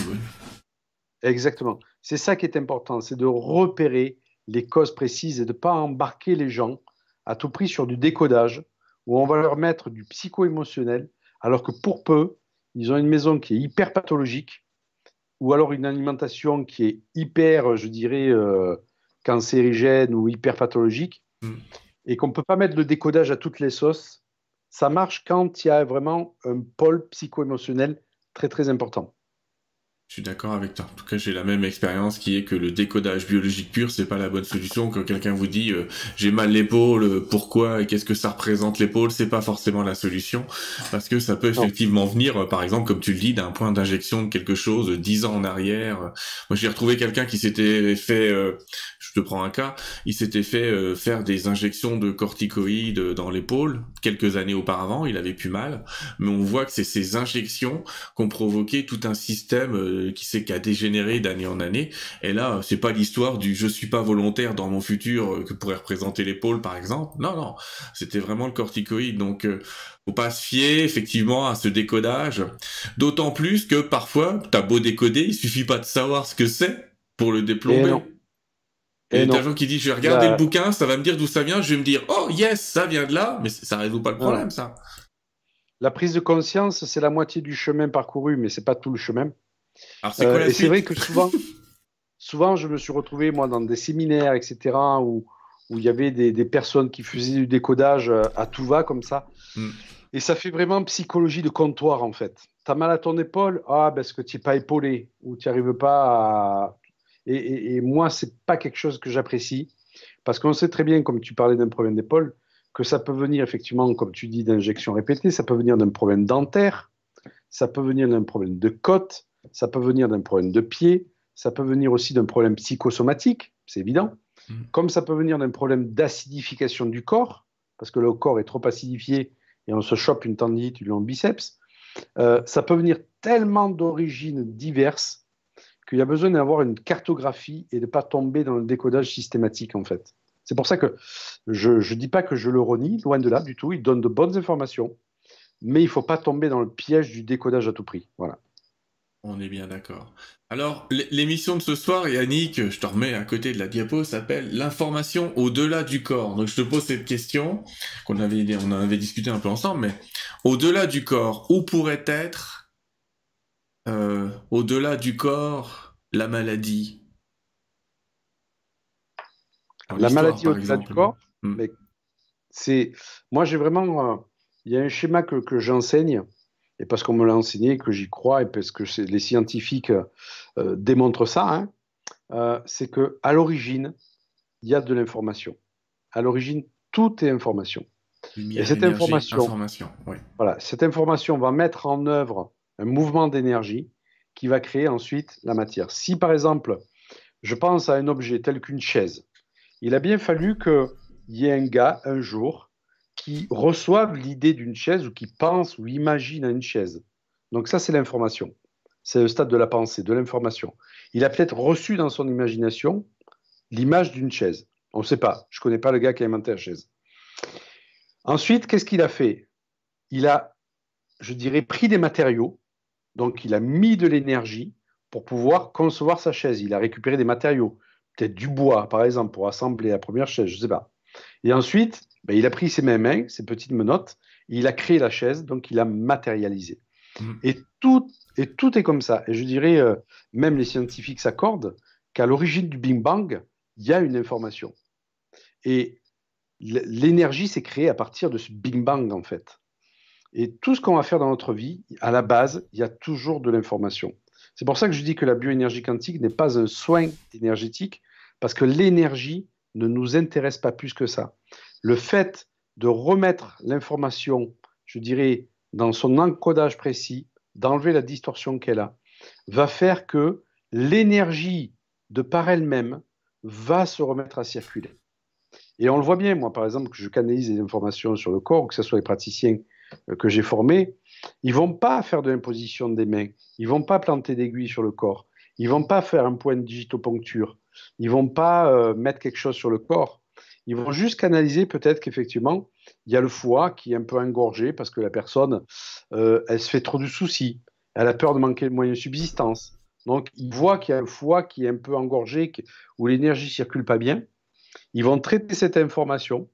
Exactement. C'est ça qui est important, c'est de repérer les causes précises et de ne pas embarquer les gens à tout prix sur du décodage où on va leur mettre du psycho-émotionnel alors que pour peu, ils ont une maison qui est hyper pathologique ou alors une alimentation qui est hyper, je dirais, euh, cancérigène ou hyper pathologique mm. et qu'on ne peut pas mettre le décodage à toutes les sauces. Ça marche quand il y a vraiment un pôle psycho-émotionnel très très important. Je suis d'accord avec toi. En tout cas, j'ai la même expérience qui est que le décodage biologique pur, c'est pas la bonne solution. Quand quelqu'un vous dit euh, j'ai mal l'épaule, euh, pourquoi et qu'est-ce que ça représente l'épaule, c'est pas forcément la solution parce que ça peut effectivement venir, euh, par exemple, comme tu le dis, d'un point d'injection de quelque chose dix ans en arrière. Moi, j'ai retrouvé quelqu'un qui s'était fait, te prends un cas, il s'était fait faire des injections de corticoïdes dans l'épaule quelques années auparavant. Il avait plus mal, mais on voit que c'est ces injections qui ont provoqué tout un système euh, qui sait qu'à dégénérer d'année en année. Et là, c'est pas l'histoire du je suis pas volontaire dans mon futur euh, que pourrait représenter l'épaule, par exemple. Non, non, c'était vraiment le corticoïde. Donc, euh, faut pas se fier effectivement à ce décodage. D'autant plus que parfois, t'as beau décoder, il suffit pas de savoir ce que c'est pour le déplomber. Et, et t'as gens qui dit je vais regarder le bouquin, ça va me dire d'où ça vient, je vais me dire oh yes, ça vient de là, mais ça résout pas le problème, ça. La prise de conscience, c'est la moitié du chemin parcouru, mais c'est pas tout le chemin. Euh, et c'est vrai que souvent, souvent, je me suis retrouvé, moi, dans des séminaires, etc., où, où il y avait des, des, personnes qui faisaient du décodage euh, à tout va, comme ça. Hmm. Et ça fait vraiment psychologie de comptoir, en fait. Tu as mal à ton épaule? Ah, parce que tu n'es pas épaulé, ou tu arrives pas à. Et, et, et moi, c'est pas quelque chose que j'apprécie, parce qu'on sait très bien, comme tu parlais d'un problème d'épaule, que ça peut venir effectivement, comme tu dis, d'injection répétée, ça peut venir d'un problème dentaire, ça peut venir d'un problème de côte, ça peut venir d'un problème de pied, ça peut venir aussi d'un problème psychosomatique, c'est évident, mm. comme ça peut venir d'un problème d'acidification du corps, parce que le corps est trop acidifié et on se chope une tendinite du long biceps. Euh, ça peut venir tellement d'origines diverses qu'il y a besoin d'avoir une cartographie et de ne pas tomber dans le décodage systématique, en fait. C'est pour ça que je ne dis pas que je le renie, loin de là du tout. Il donne de bonnes informations, mais il ne faut pas tomber dans le piège du décodage à tout prix. Voilà. On est bien d'accord. Alors, l'émission de ce soir, Yannick, je te remets à côté de la diapo, s'appelle L'information au-delà du corps. Donc, je te pose cette question, qu'on avait, on avait discuté un peu ensemble, mais au-delà du corps, où pourrait être, euh, au-delà du corps, la maladie La maladie au-delà du corps, hmm. mais c'est, moi, j'ai vraiment, euh, il y a un schéma que, que j'enseigne et parce qu'on me l'a enseigné, que j'y crois, et parce que les scientifiques euh, démontrent ça, hein, c'est que à l'origine, il y a de l'information. À l'origine, tout est information. et cette information, voilà, cette information va mettre en œuvre un mouvement d'énergie qui va créer ensuite la matière. Si par exemple, je pense à un objet tel qu'une chaise, il a bien fallu qu'il y ait un gars un jour qui reçoivent l'idée d'une chaise ou qui pensent ou imaginent à une chaise. Donc ça, c'est l'information. C'est le stade de la pensée, de l'information. Il a peut-être reçu dans son imagination l'image d'une chaise. On ne sait pas. Je ne connais pas le gars qui a inventé la chaise. Ensuite, qu'est-ce qu'il a fait? Il a, je dirais, pris des matériaux. Donc, il a mis de l'énergie pour pouvoir concevoir sa chaise. Il a récupéré des matériaux. Peut-être du bois, par exemple, pour assembler la première chaise, je ne sais pas. Et ensuite, ben, il a pris ses mêmes mains, ses petites menottes, il a créé la chaise, donc il a matérialisé. Mm. Et, tout, et tout est comme ça. Et je dirais, euh, même les scientifiques s'accordent qu'à l'origine du Big Bang, il y a une information. Et l'énergie s'est créée à partir de ce Big Bang, en fait. Et tout ce qu'on va faire dans notre vie, à la base, il y a toujours de l'information. C'est pour ça que je dis que la bioénergie quantique n'est pas un soin énergétique, parce que l'énergie ne nous intéresse pas plus que ça. Le fait de remettre l'information, je dirais, dans son encodage précis, d'enlever la distorsion qu'elle a, va faire que l'énergie de par elle-même va se remettre à circuler. Et on le voit bien, moi par exemple, que je canalise des informations sur le corps, que ce soit les praticiens que j'ai formés, ils vont pas faire de l'imposition des mains, ils vont pas planter d'aiguilles sur le corps, ils vont pas faire un point de digitoponcture, ils vont pas euh, mettre quelque chose sur le corps. Ils vont juste canaliser peut-être qu'effectivement, il y a le foie qui est un peu engorgé parce que la personne, euh, elle se fait trop de soucis, elle a peur de manquer de moyens de subsistance. Donc, ils voient qu'il y a le foie qui est un peu engorgé, où l'énergie circule pas bien. Ils vont traiter cette information,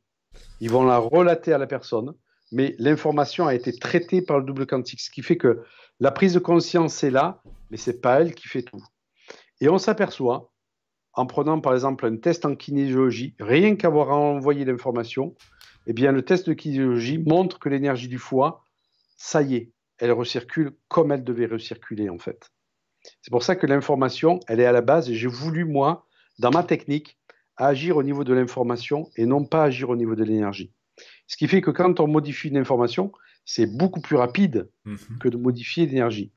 ils vont la relater à la personne, mais l'information a été traitée par le double quantique, ce qui fait que la prise de conscience est là, mais c'est pas elle qui fait tout. Et on s'aperçoit, en prenant par exemple un test en kinésiologie, rien qu'avoir envoyé l'information, eh bien le test de kinésiologie montre que l'énergie du foie, ça y est, elle recircule comme elle devait recirculer en fait. C'est pour ça que l'information, elle est à la base et j'ai voulu, moi, dans ma technique, agir au niveau de l'information et non pas agir au niveau de l'énergie. Ce qui fait que quand on modifie une information, c'est beaucoup plus rapide mhm. que de modifier l'énergie.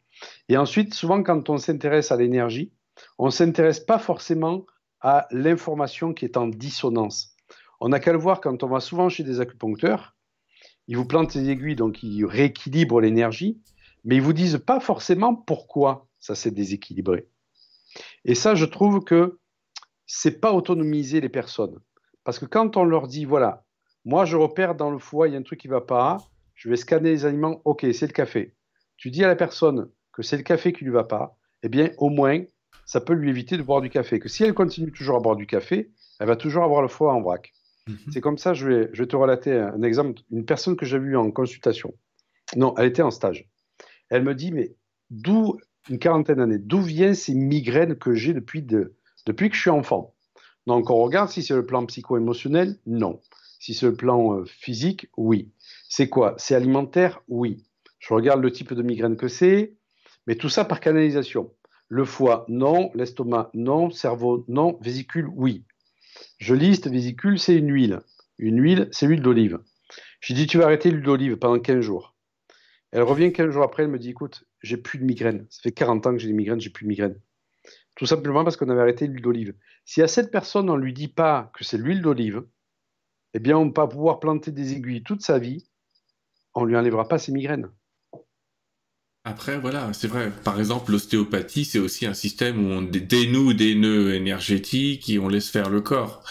Et ensuite, souvent, quand on s'intéresse à l'énergie, on ne s'intéresse pas forcément à l'information qui est en dissonance. On n'a qu'à le voir quand on va souvent chez des acupuncteurs, ils vous plantent des aiguilles, donc ils rééquilibrent l'énergie, mais ils vous disent pas forcément pourquoi ça s'est déséquilibré. Et ça, je trouve que c'est pas autonomiser les personnes. Parce que quand on leur dit, voilà, moi je repère dans le foie, il y a un truc qui va pas, je vais scanner les aliments, ok, c'est le café. Tu dis à la personne que c'est le café qui lui va pas, eh bien, au moins, ça peut lui éviter de boire du café. Que si elle continue toujours à boire du café, elle va toujours avoir le foie en vrac. Mhm. C'est comme ça, je vais, je vais te relater un exemple, une personne que j'ai vue en consultation. Non, elle était en stage. Elle me dit, mais d'où une quarantaine d'années. D'où viennent ces migraines que j'ai depuis, depuis que je suis enfant? Donc on regarde si c'est le plan psycho-émotionnel, non. Si c'est le plan euh, physique, oui. C'est quoi? C'est alimentaire, oui. Je regarde le type de migraine que c'est, mais tout ça par canalisation. Le foie, non. L'estomac, non. Cerveau, non. Vésicule, oui. Je liste, vésicule, c'est une huile. Une huile, c'est l'huile d'olive. J'ai dit, tu vas arrêter l'huile d'olive pendant 15 jours. Elle revient 15 jours après, elle me dit, écoute, j'ai plus de migraine. Ça fait 40 ans que j'ai des migraines, j'ai plus de migraine. Tout simplement parce qu'on avait arrêté l'huile d'olive. Si à cette personne, on ne lui dit pas que c'est l'huile d'olive, eh bien, on va pouvoir planter des aiguilles toute sa vie, on ne lui enlèvera pas ses migraines. Après, voilà, c'est vrai. Par exemple, l'ostéopathie, c'est aussi un système où on dénoue des nœuds énergétiques et on laisse faire le corps.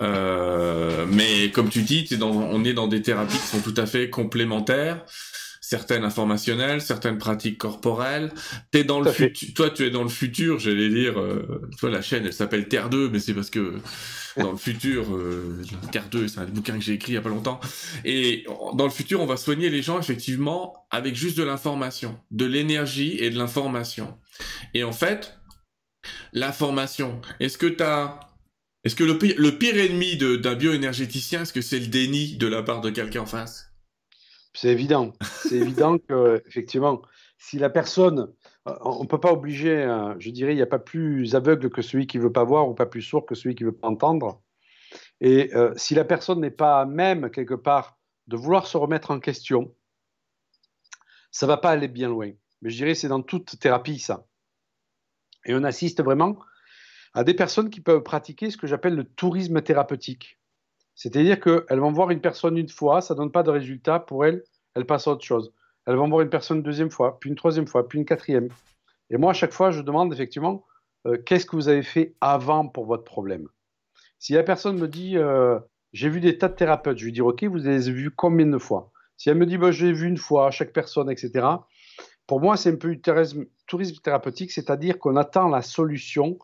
Euh, mais comme tu dis, on est dans des thérapies qui sont tout à fait complémentaires certaines informationnelles, certaines pratiques corporelles. T'es dans le futur. Toi, tu es dans le futur, j'allais dire. Euh, toi, la chaîne, elle s'appelle Terre 2, mais c'est parce que dans le futur, euh, Terre 2, c'est un bouquin que j'ai écrit il y a pas longtemps. Et dans le futur, on va soigner les gens effectivement avec juste de l'information, de l'énergie et de l'information. Et en fait, l'information. Est-ce que t'as est-ce que le, le pire ennemi d'un bioénergéticien, est-ce que c'est le déni de la part de quelqu'un en face? C'est évident. C'est évident que, effectivement, si la personne, euh, on ne peut pas obliger, je dirais, il n'y a pas plus aveugle que celui qui ne veut pas voir ou pas plus sourd que celui qui ne veut pas entendre. Et euh, si la personne n'est pas même, quelque part, de vouloir se remettre en question, ça ne va pas aller bien loin. Mais je dirais c'est dans toute thérapie, ça. Et on assiste vraiment à des personnes qui peuvent pratiquer ce que j'appelle le tourisme thérapeutique. C'est-à-dire qu'elles vont voir une personne une fois, ça ne donne pas de résultat pour elles, elles passent à autre chose. Elles vont voir une personne une deuxième fois, puis une troisième fois, puis une quatrième. Et moi, à chaque fois, je demande effectivement, euh, qu'est-ce que vous avez fait avant pour votre problème? Si la personne me dit, euh, j'ai vu des tas de thérapeutes, je lui dis, OK, vous avez vu combien de fois? Si elle me dit, bah, j'ai vu une fois, chaque personne, etc., pour moi, c'est un peu du tourisme thérapeutique, c'est-à-dire qu'on attend la solution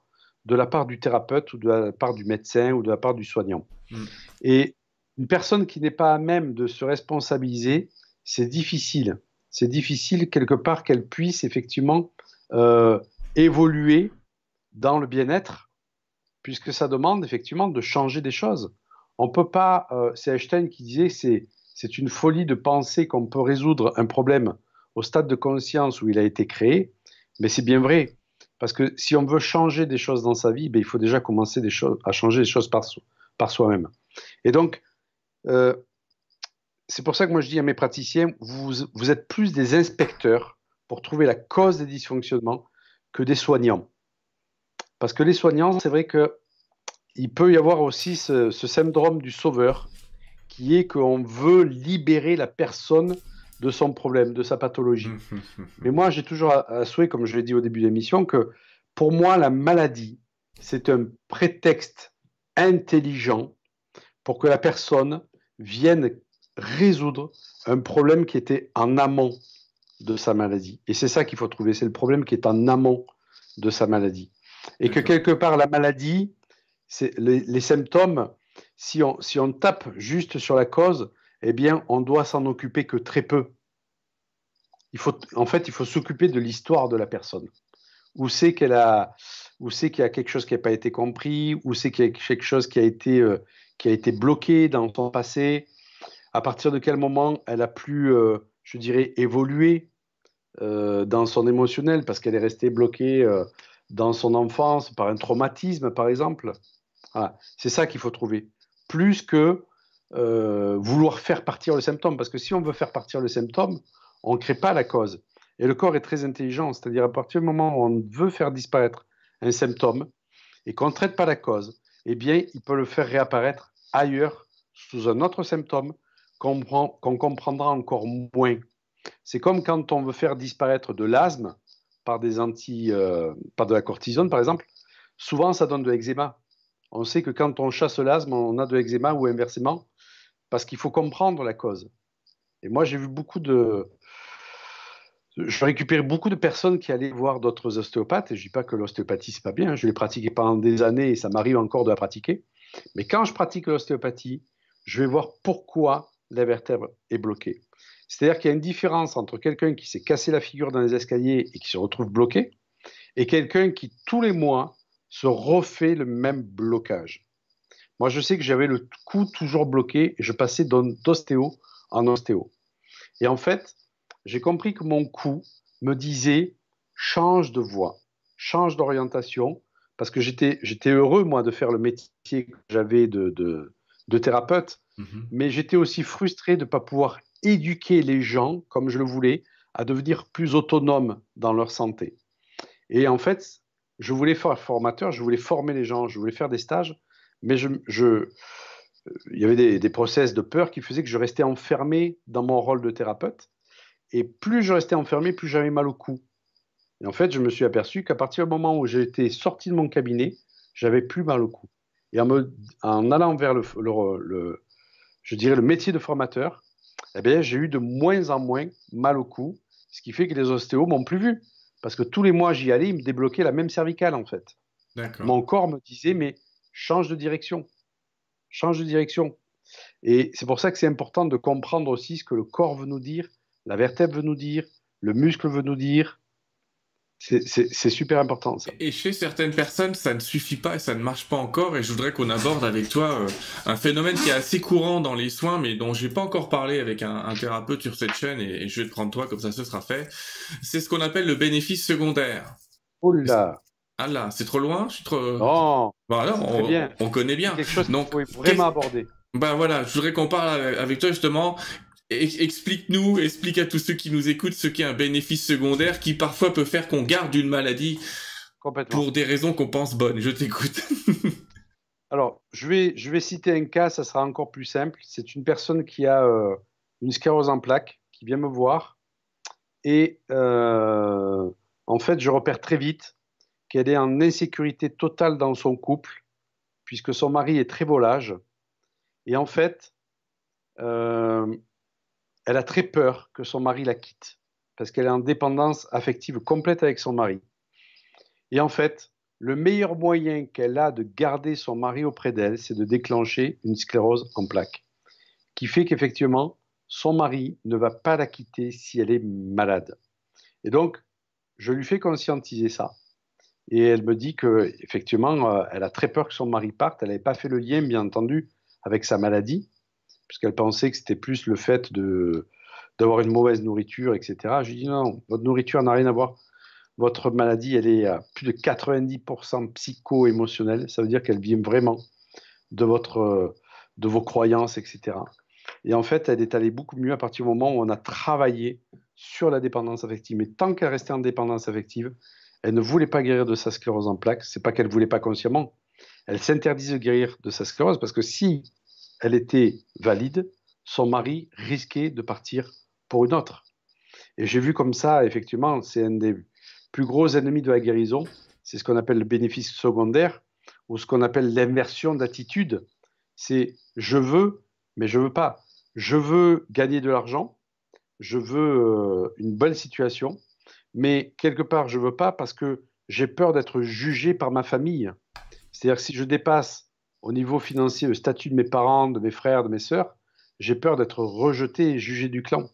de la part du thérapeute ou de la part du médecin ou de la part du soignant. Mm. Et une personne qui n'est pas à même de se responsabiliser, c'est difficile. C'est difficile quelque part qu'elle puisse effectivement euh, évoluer dans le bien-être, puisque ça demande effectivement de changer des choses. On peut pas. Euh, c'est Einstein qui disait c'est c'est une folie de penser qu'on peut résoudre un problème au stade de conscience où il a été créé, mais c'est bien vrai. Parce que si on veut changer des choses dans sa vie, ben, il faut déjà commencer à changer des choses par, soi-même. Et donc, euh, c'est pour ça que moi je dis à mes praticiens, vous, vous êtes plus des inspecteurs pour trouver la cause des dysfonctionnements que des soignants. Parce que les soignants, c'est vrai qu'il peut y avoir aussi ce, syndrome du sauveur, qui est qu'on veut libérer la personne de son problème, de sa pathologie. Mais moi, j'ai toujours un souhait, comme je l'ai dit au début de l'émission, que pour moi, la maladie, c'est un prétexte intelligent pour que la personne vienne résoudre un problème qui était en amont de sa maladie. Et c'est ça qu'il faut trouver, c'est le problème qui est en amont de sa maladie. Et que quelque part, la maladie, les, symptômes, si on, si on tape juste sur la cause, eh bien, on doit s'en occuper que très peu. En fait, il faut s'occuper de l'histoire de la personne. Où c'est qu'elle a, où c'est qu'il y a quelque chose qui n'a pas été compris, où c'est qu'il y a quelque chose qui a été, euh, qui a été bloqué dans son passé, à partir de quel moment elle a pu, euh, je dirais, évoluer euh, dans son émotionnel parce qu'elle est restée bloquée dans son enfance par un traumatisme, par exemple. C'est ça qu'il faut trouver. Plus que vouloir faire partir le symptôme. Parce que si on veut faire partir le symptôme, on ne crée pas la cause. Et le corps est très intelligent. C'est-à-dire à partir du moment où on veut faire disparaître un symptôme et qu'on ne traite pas la cause, eh bien, il peut le faire réapparaître ailleurs sous un autre symptôme qu'on comprendra encore moins. C'est comme quand on veut faire disparaître de l'asthme par euh, par de la cortisone par exemple. Souvent, ça donne de l'eczéma. On sait que quand on chasse l'asthme, on a de l'eczéma ou inversement, parce qu'il faut comprendre la cause. Et moi, j'ai vu beaucoup de, je récupère beaucoup de personnes qui allaient voir d'autres ostéopathes, et je dis pas que l'ostéopathie c'est pas bien, hein. je l'ai pratiqué pendant des années et ça m'arrive encore de la pratiquer. Mais quand je pratique l'ostéopathie, je vais voir pourquoi la vertèbre est bloquée. C'est-à-dire qu'il y a une différence entre quelqu'un qui s'est cassé la figure dans les escaliers et qui se retrouve bloqué, et quelqu'un qui, tous les mois, se refait le même blocage. Moi, je sais que j'avais le cou toujours bloqué et je passais d'ostéo en ostéo. Et en fait, j'ai compris que mon cou me disait change de voie, change d'orientation, parce que j'étais heureux, moi, de faire le métier que j'avais de, de thérapeute, mhm. mais j'étais aussi frustré de ne pas pouvoir éduquer les gens, comme je le voulais, à devenir plus autonomes dans leur santé. Et en fait, je voulais faire formateur, je voulais former les gens, je voulais faire des stages, mais je, il y avait des, des, process de peur qui faisaient que je restais enfermé dans mon rôle de thérapeute. Et plus je restais enfermé, plus j'avais mal au cou. Et en fait, je me suis aperçu qu'à partir du moment où été sorti de mon cabinet, j'avais plus mal au cou. Et en, allant vers le, je dirais le métier de formateur, eh j'ai eu de moins en moins mal au cou, ce qui fait que les ostéos m'ont plus vu. Parce que tous les mois, j'y allais, ils me débloquaient la même cervicale, en fait. Mon corps me disait, mais change de direction. Change de direction. Et c'est pour ça que c'est important de comprendre aussi ce que le corps veut nous dire, la vertèbre veut nous dire, le muscle veut nous dire, c'est super important ça. Et chez certaines personnes, ça ne suffit pas et ça ne marche pas encore. Et je voudrais qu'on aborde avec toi euh, un phénomène qui est assez courant dans les soins, mais dont j'ai pas encore parlé avec un, thérapeute sur cette chaîne. Et, je vais te prendre toi comme ça, ce sera fait. C'est ce qu'on appelle le bénéfice secondaire. Oh là. Ah là, c'est trop loin, je suis trop. Non. Voilà, on, on, connaît bien. Quelque chose Donc, faut vraiment aborder. Ben voilà, je voudrais qu'on parle avec toi justement Explique-nous, explique à tous ceux qui nous écoutent ce qu'est un bénéfice secondaire qui parfois peut faire qu'on garde une maladie pour des raisons qu'on pense bonnes. Je t'écoute. Alors, je vais, je vais citer un cas, ça sera encore plus simple. C'est une personne qui a euh, une sclérose en plaques, qui vient me voir. Et euh, en fait, je repère très vite qu'elle est en insécurité totale dans son couple, puisque son mari est très volage. Et en fait, euh, elle a très peur que son mari la quitte, parce qu'elle est en dépendance affective complète avec son mari. Et en fait, le meilleur moyen qu'elle a de garder son mari auprès d'elle, c'est de déclencher une sclérose en plaques, qui fait qu'effectivement, son mari ne va pas la quitter si elle est malade. Et donc, je lui fais conscientiser ça. Et elle me dit que effectivement, euh, elle a très peur que son mari parte. Elle n'avait pas fait le lien, bien entendu, avec sa maladie, puisqu'elle pensait que c'était plus le fait de d'avoir une mauvaise nourriture, etc. Je lui dis non, votre nourriture n'a rien à voir. Votre maladie, elle est à plus de 90% psycho-émotionnelle. Ça veut dire qu'elle vient vraiment de, votre, de vos croyances, etc. Et en fait, elle est allée beaucoup mieux à partir du moment où on a travaillé sur la dépendance affective. Mais tant qu'elle restait en dépendance affective, elle ne voulait pas guérir de sa sclérose en plaques. C'est pas qu'elle voulait pas consciemment. Elle s'interdisait de guérir de sa sclérose parce que si elle était valide, son mari risquait de partir pour une autre. Et j'ai vu comme ça, effectivement, c'est un des plus gros ennemis de la guérison. C'est ce qu'on appelle le bénéfice secondaire ou ce qu'on appelle l'inversion d'attitude. C'est je veux, mais je veux pas. Je veux gagner de l'argent, je veux euh, une bonne situation, mais quelque part, je veux pas parce que j'ai peur d'être jugé par ma famille. C'est-à-dire que si je dépasse au niveau financier le statut de mes parents, de mes frères, de mes sœurs, j'ai peur d'être rejeté et jugé du clan.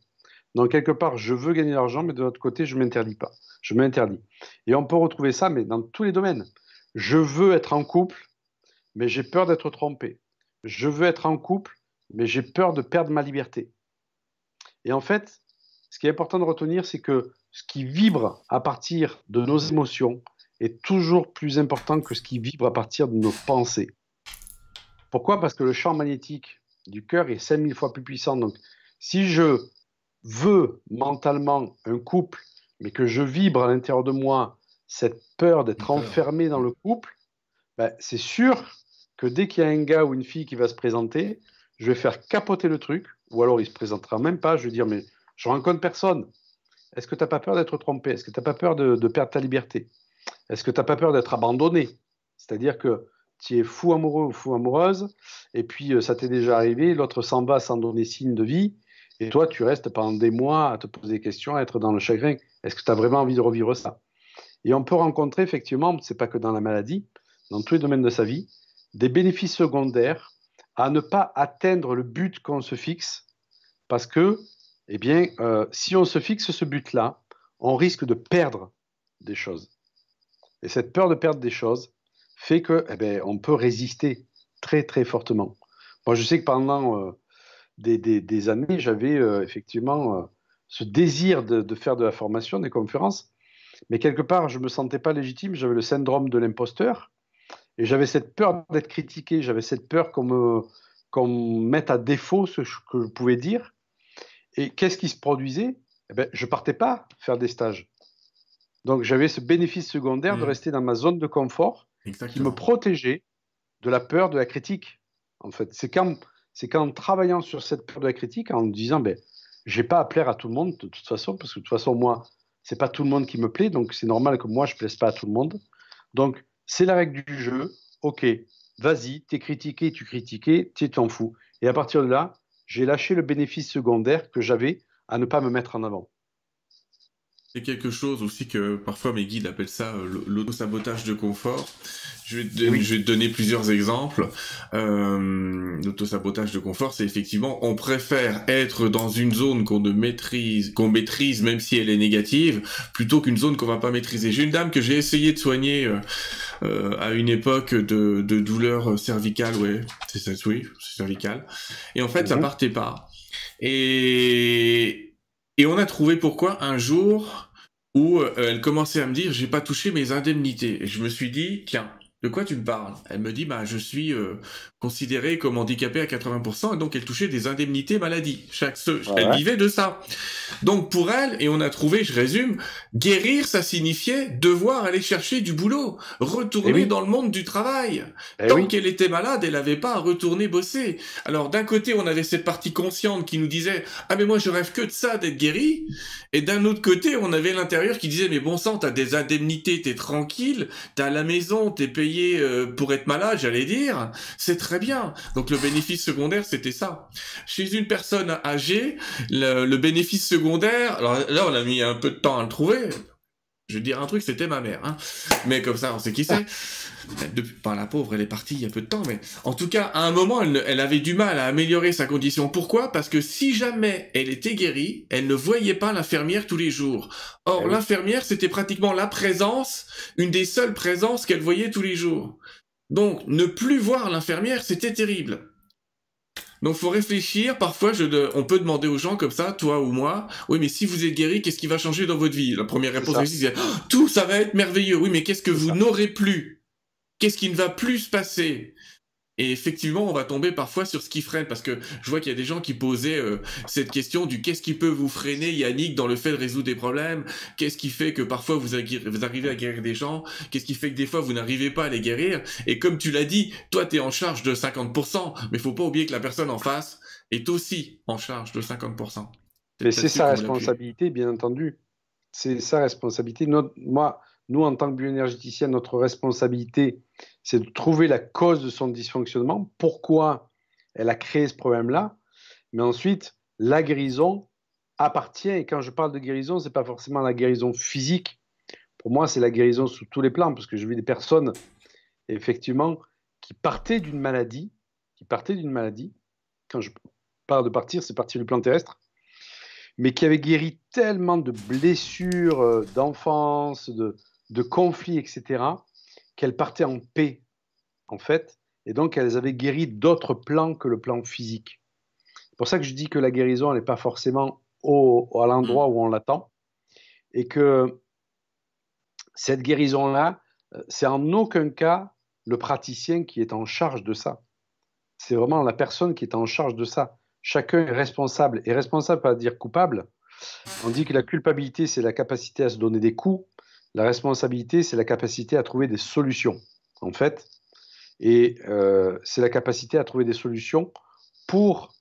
Donc, quelque part, je veux gagner de l'argent, mais de l'autre côté, je ne m'interdis pas. Je m'interdis. Et on peut retrouver ça, mais dans tous les domaines. Je veux être en couple, mais j'ai peur d'être trompé. Je veux être en couple, mais j'ai peur de perdre ma liberté. Et en fait, ce qui est important de retenir, c'est que ce qui vibre à partir de nos émotions est toujours plus important que ce qui vibre à partir de nos pensées. Pourquoi? Parce que le champ magnétique du cœur est 5000 fois plus puissant. Donc, si je veux mentalement un couple, mais que je vibre à l'intérieur de moi cette peur d'être enfermé dans le couple, ben, c'est sûr que dès qu'il y a un gars ou une fille qui va se présenter, je vais faire capoter le truc, ou alors il se présentera même pas, je vais dire, mais je rencontre personne. Est-ce que tu n'as pas peur d'être trompé? Est-ce que tu n'as pas peur de, perdre ta liberté? Est-ce que tu n'as pas peur d'être abandonné? C'est-à-dire que tu es fou amoureux ou fou amoureuse, et puis euh, ça t'est déjà arrivé, l'autre s'en va sans donner signe de vie, et toi tu restes pendant des mois à te poser des questions, à être dans le chagrin. Est-ce que tu as vraiment envie de revivre ça? Et on peut rencontrer effectivement, c'est pas que dans la maladie, dans tous les domaines de sa vie, des bénéfices secondaires à ne pas atteindre le but qu'on se fixe, parce que, eh bien, euh, si on se fixe ce but-là, on risque de perdre des choses. Et cette peur de perdre des choses fait que, eh bien, on peut résister très très fortement. Moi, je sais que pendant euh, des, années, j'avais euh, effectivement ce désir de, de, faire de la formation, des conférences, mais quelque part, je ne me sentais pas légitime. J'avais le syndrome de l'imposteur. Et j'avais cette peur d'être critiqué, j'avais cette peur qu'on me, mette à défaut ce que je pouvais dire. Et qu'est-ce qui se produisait? Eh ben, Je partais pas faire des stages. Donc j'avais ce bénéfice secondaire de mmh. rester dans ma zone de confort qui me protégeait de la peur de la critique. En fait, c'est quand, c'est qu'en travaillant sur cette peur de la critique, en me disant, ben, j'ai pas à plaire à tout le monde de toute façon, parce que de toute façon, moi, c'est pas tout le monde qui me plaît, donc c'est normal que moi, je plaise pas à tout le monde. Donc, c'est la règle du jeu. Ok, vas-y, t'es critiqué, tu critiqué, tu t'en fous. Et à partir de là, j'ai lâché le bénéfice secondaire que j'avais à ne pas me mettre en avant. C'est quelque chose aussi que parfois mes guides appellent ça euh, l'auto-sabotage de confort. Je vais, te, je vais te donner plusieurs exemples. Euh, L'auto-sabotage de confort, c'est effectivement, on préfère être dans une zone qu'on ne maîtrise, qu'on maîtrise même si elle est négative, plutôt qu'une zone qu'on va pas maîtriser. J'ai une dame que j'ai essayé de soigner euh, euh, à une époque de, de douleur cervicale, ouais, c'est ça, oui, c'est cervical. Et en fait, ça mhm. partait pas. Et et on a trouvé pourquoi un jour où euh, elle commençait à me dire j'ai pas touché mes indemnités. Et je me suis dit tiens, de quoi tu me parles? Elle me dit bah je suis euh, considérée comme handicapée à 80% et donc elle touchait des indemnités maladie. Chaque elle vivait de ça. Donc pour elle et on a trouvé, je résume, guérir ça signifiait devoir aller chercher du boulot, retourner eh dans le monde du travail. Eh Tant qu'elle était malade, elle n'avait pas à retourner bosser. Alors d'un côté, on avait cette partie consciente qui nous disait ah mais moi je rêve que de ça d'être guéri et d'un autre côté, on avait l'intérieur qui disait mais bon sang, t'as des indemnités, t'es tranquille, t'as la maison, t'es payé euh, pour être malade, j'allais dire, c'est très bien. Donc le bénéfice secondaire, c'était ça. Chez une personne âgée, le, bénéfice secondaire, alors là, on a mis un peu de temps à le trouver. Je vais dire un truc, c'était ma mère, hein. Mais comme ça, on sait qui c'est. Depuis, par la pauvre, elle est partie il y a peu de temps, mais en tout cas, à un moment, elle, elle, avait du mal à améliorer sa condition. Pourquoi? Parce que si jamais elle était guérie, elle ne voyait pas l'infirmière tous les jours. Or, eh l'infirmière, c'était pratiquement la présence, une des seules présences qu'elle voyait tous les jours. Donc, ne plus voir l'infirmière, c'était terrible. Donc faut réfléchir. Parfois, je on peut demander aux gens comme ça, toi ou moi, oui, mais si vous êtes guéri, qu'est-ce qui va changer dans votre vie? La première réponse, c'est oh, tout, ça va être merveilleux. Oui, mais qu'est-ce que vous n'aurez plus? Qu'est-ce qui ne va plus se passer? Et effectivement, on va tomber parfois sur ce qui freine, parce que je vois qu'il y a des gens qui posaient euh, cette question du qu'est-ce qui peut vous freiner, Yannick, dans le fait de résoudre des problèmes? Qu'est-ce qui fait que parfois vous, vous arrivez à guérir des gens? Qu'est-ce qui fait que des fois vous n'arrivez pas à les guérir? Et comme tu l'as dit, toi tu es en charge de 50%, mais faut pas oublier que la personne en face est aussi en charge de 50%. Mais c'est sa responsabilité, bien entendu. C'est sa responsabilité. moi, nous, en tant que bioénergéticien, notre responsabilité, c'est de trouver la cause de son dysfonctionnement, pourquoi elle a créé ce problème-là. Mais ensuite, la guérison appartient, et quand je parle de guérison, ce n'est pas forcément la guérison physique. Pour moi, c'est la guérison sous tous les plans, parce que je vis des personnes, effectivement, qui partaient d'une maladie, qui partaient d'une maladie. Quand je parle de partir, c'est partir du plan terrestre, mais qui avaient guéri tellement de blessures euh, d'enfance, de, de conflits, etc., qu'elles partaient en paix, en fait, et donc elles avaient guéri d'autres plans que le plan physique. C'est pour ça que je dis que la guérison, n'est pas forcément au, à l'endroit où on l'attend, et que cette guérison-là, euh, c'est en aucun cas le praticien qui est en charge de ça. C'est vraiment la personne qui est en charge de ça. Chacun est responsable. Et responsable, pas dire coupable. On dit que la culpabilité, c'est la capacité à se donner des coups. La responsabilité, c'est la capacité à trouver des solutions, en fait. Et euh, c'est la capacité à trouver des solutions pour,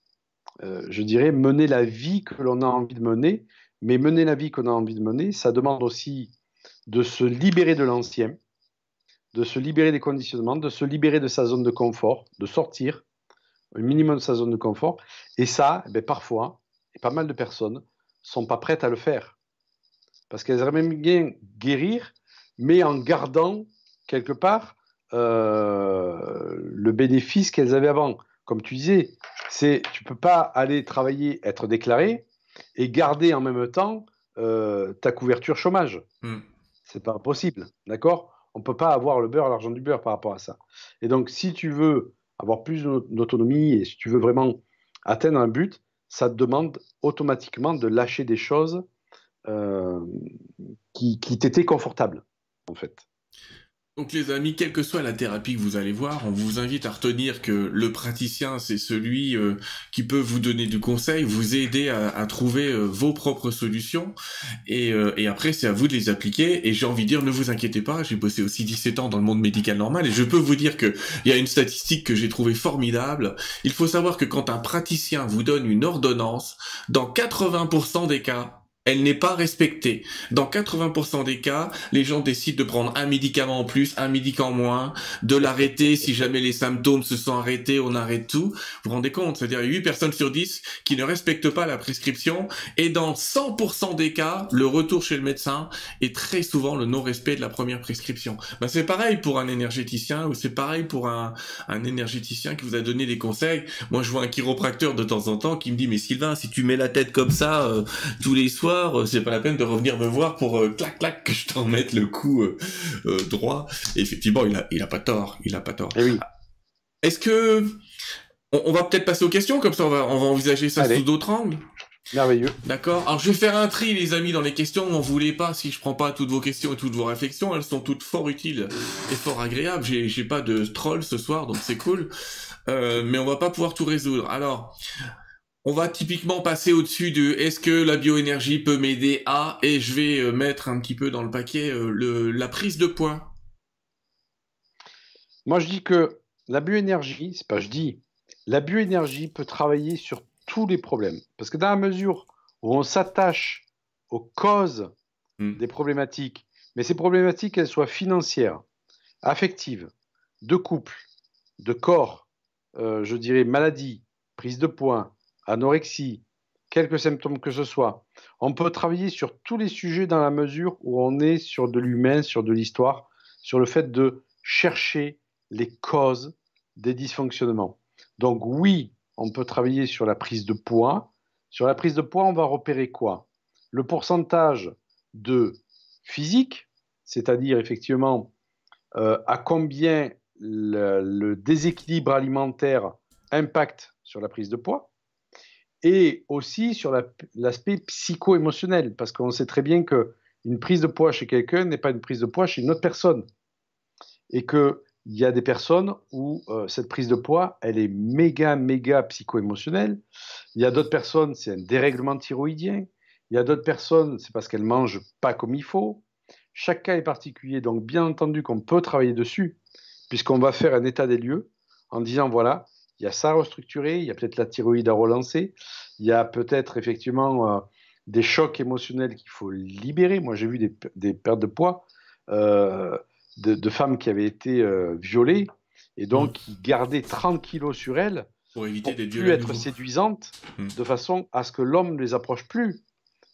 euh, je dirais, mener la vie que l'on a envie de mener. Mais mener la vie qu'on a envie de mener, ça demande aussi de se libérer de l'ancien, de se libérer des conditionnements, de se libérer de sa zone de confort, de sortir au minimum de sa zone de confort. Et ça, eh parfois, et pas mal de personnes sont pas prêtes à le faire parce qu'elles aimeraient bien guérir, mais en gardant quelque part euh, le bénéfice qu'elles avaient avant. Comme tu disais, c'est tu peux pas aller travailler, être déclaré et garder en même temps euh, ta couverture chômage. Hmm. C'est pas possible, d'accord? On peut pas avoir le beurre, l'argent du beurre par rapport à ça. Et donc, si tu veux avoir plus d'autonomie et si tu veux vraiment atteindre un but, ça te demande automatiquement de lâcher des choses euh, qui, qui t'était confortable, en fait. Donc les amis, quelle que soit la thérapie que vous allez voir, on vous invite à retenir que le praticien, c'est celui euh, qui peut vous donner du conseil, vous aider à, trouver euh, vos propres solutions, et, et après c'est à vous de les appliquer. Et j'ai envie de dire, ne vous inquiétez pas, j'ai bossé aussi 17 ans dans le monde médical normal, et je peux vous dire qu'il y a une statistique que j'ai trouvée formidable. Il faut savoir que quand un praticien vous donne une ordonnance, dans 80% des cas, elle n'est pas respectée. Dans 80% des cas, les gens décident de prendre un médicament en plus, un médicament en moins, de l'arrêter si jamais les symptômes se sont arrêtés, on arrête tout. Vous vous rendez compte? C'est-à-dire 8 personnes sur 10 qui ne respectent pas la prescription et dans 100% des cas, le retour chez le médecin est très souvent le non-respect de la première prescription. Ben, c'est pareil pour un énergéticien ou c'est pareil pour un, énergéticien qui vous a donné des conseils. Moi, je vois un chiropracteur de temps en temps qui me dit mais Sylvain, si tu mets la tête comme ça euh, tous les soirs, euh, c'est pas la peine de revenir me voir pour euh, clac clac que je t'en mette le coup euh, droit. Et effectivement, il a, il a pas tort, il a pas tort. Eh oui. Est-ce que on, va peut-être passer aux questions comme ça, on va, on va envisager ça sous d'autres angles. Merveilleux. D'accord. Alors je vais faire un tri, les amis, dans les questions. N'en voulez pas si je prends pas toutes vos questions et toutes vos réflexions. Elles sont toutes fort utiles et fort agréables. J'ai, j'ai pas de troll ce soir, donc c'est cool. Euh, mais on va pas pouvoir tout résoudre. Alors, on va typiquement passer au-dessus de est-ce que la bioénergie peut m'aider à et je vais euh, mettre un petit peu dans le paquet euh, le, la prise de poids. Moi je dis que la bioénergie, c'est pas je dis, la bioénergie peut travailler sur tous les problèmes parce que dans la mesure où on s'attache aux causes hmm. des problématiques, mais ces problématiques qu'elles soient financières, affectives, de couple, de corps, euh, je dirais maladie, prise de poids, anorexie, quelques symptômes que ce soit. On peut travailler sur tous les sujets dans la mesure où on est sur de l'humain, sur de l'histoire, sur le fait de chercher les causes des dysfonctionnements. Donc oui, on peut travailler sur la prise de poids. Sur la prise de poids, on va repérer quoi? Le pourcentage de physique, c'est-à-dire effectivement euh, à combien le déséquilibre alimentaire impacte sur la prise de poids et aussi sur l'aspect psycho-émotionnel, parce qu'on sait très bien qu'une prise de poids chez quelqu'un n'est pas une prise de poids chez une autre personne. Et qu'il y a des personnes où euh, cette prise de poids, elle est méga, méga psycho-émotionnelle. Il y a d'autres personnes, c'est un dérèglement thyroïdien. Il y a d'autres personnes, c'est parce qu'elles mangent pas comme il faut. Chaque cas est particulier, donc bien entendu qu'on peut travailler dessus, puisqu'on va faire un état des lieux en disant voilà, il y a ça à restructurer, il y a peut-être la thyroïde à relancer, il y a peut-être effectivement euh, des chocs émotionnels qu'il faut libérer. Moi, j'ai vu des, pertes de poids euh, de, femmes qui avaient été euh, violées et donc mmh. qui gardaient 30 kilos sur elles pour éviter de plus être séduisantes mmh. de façon à ce que l'homme ne les approche plus.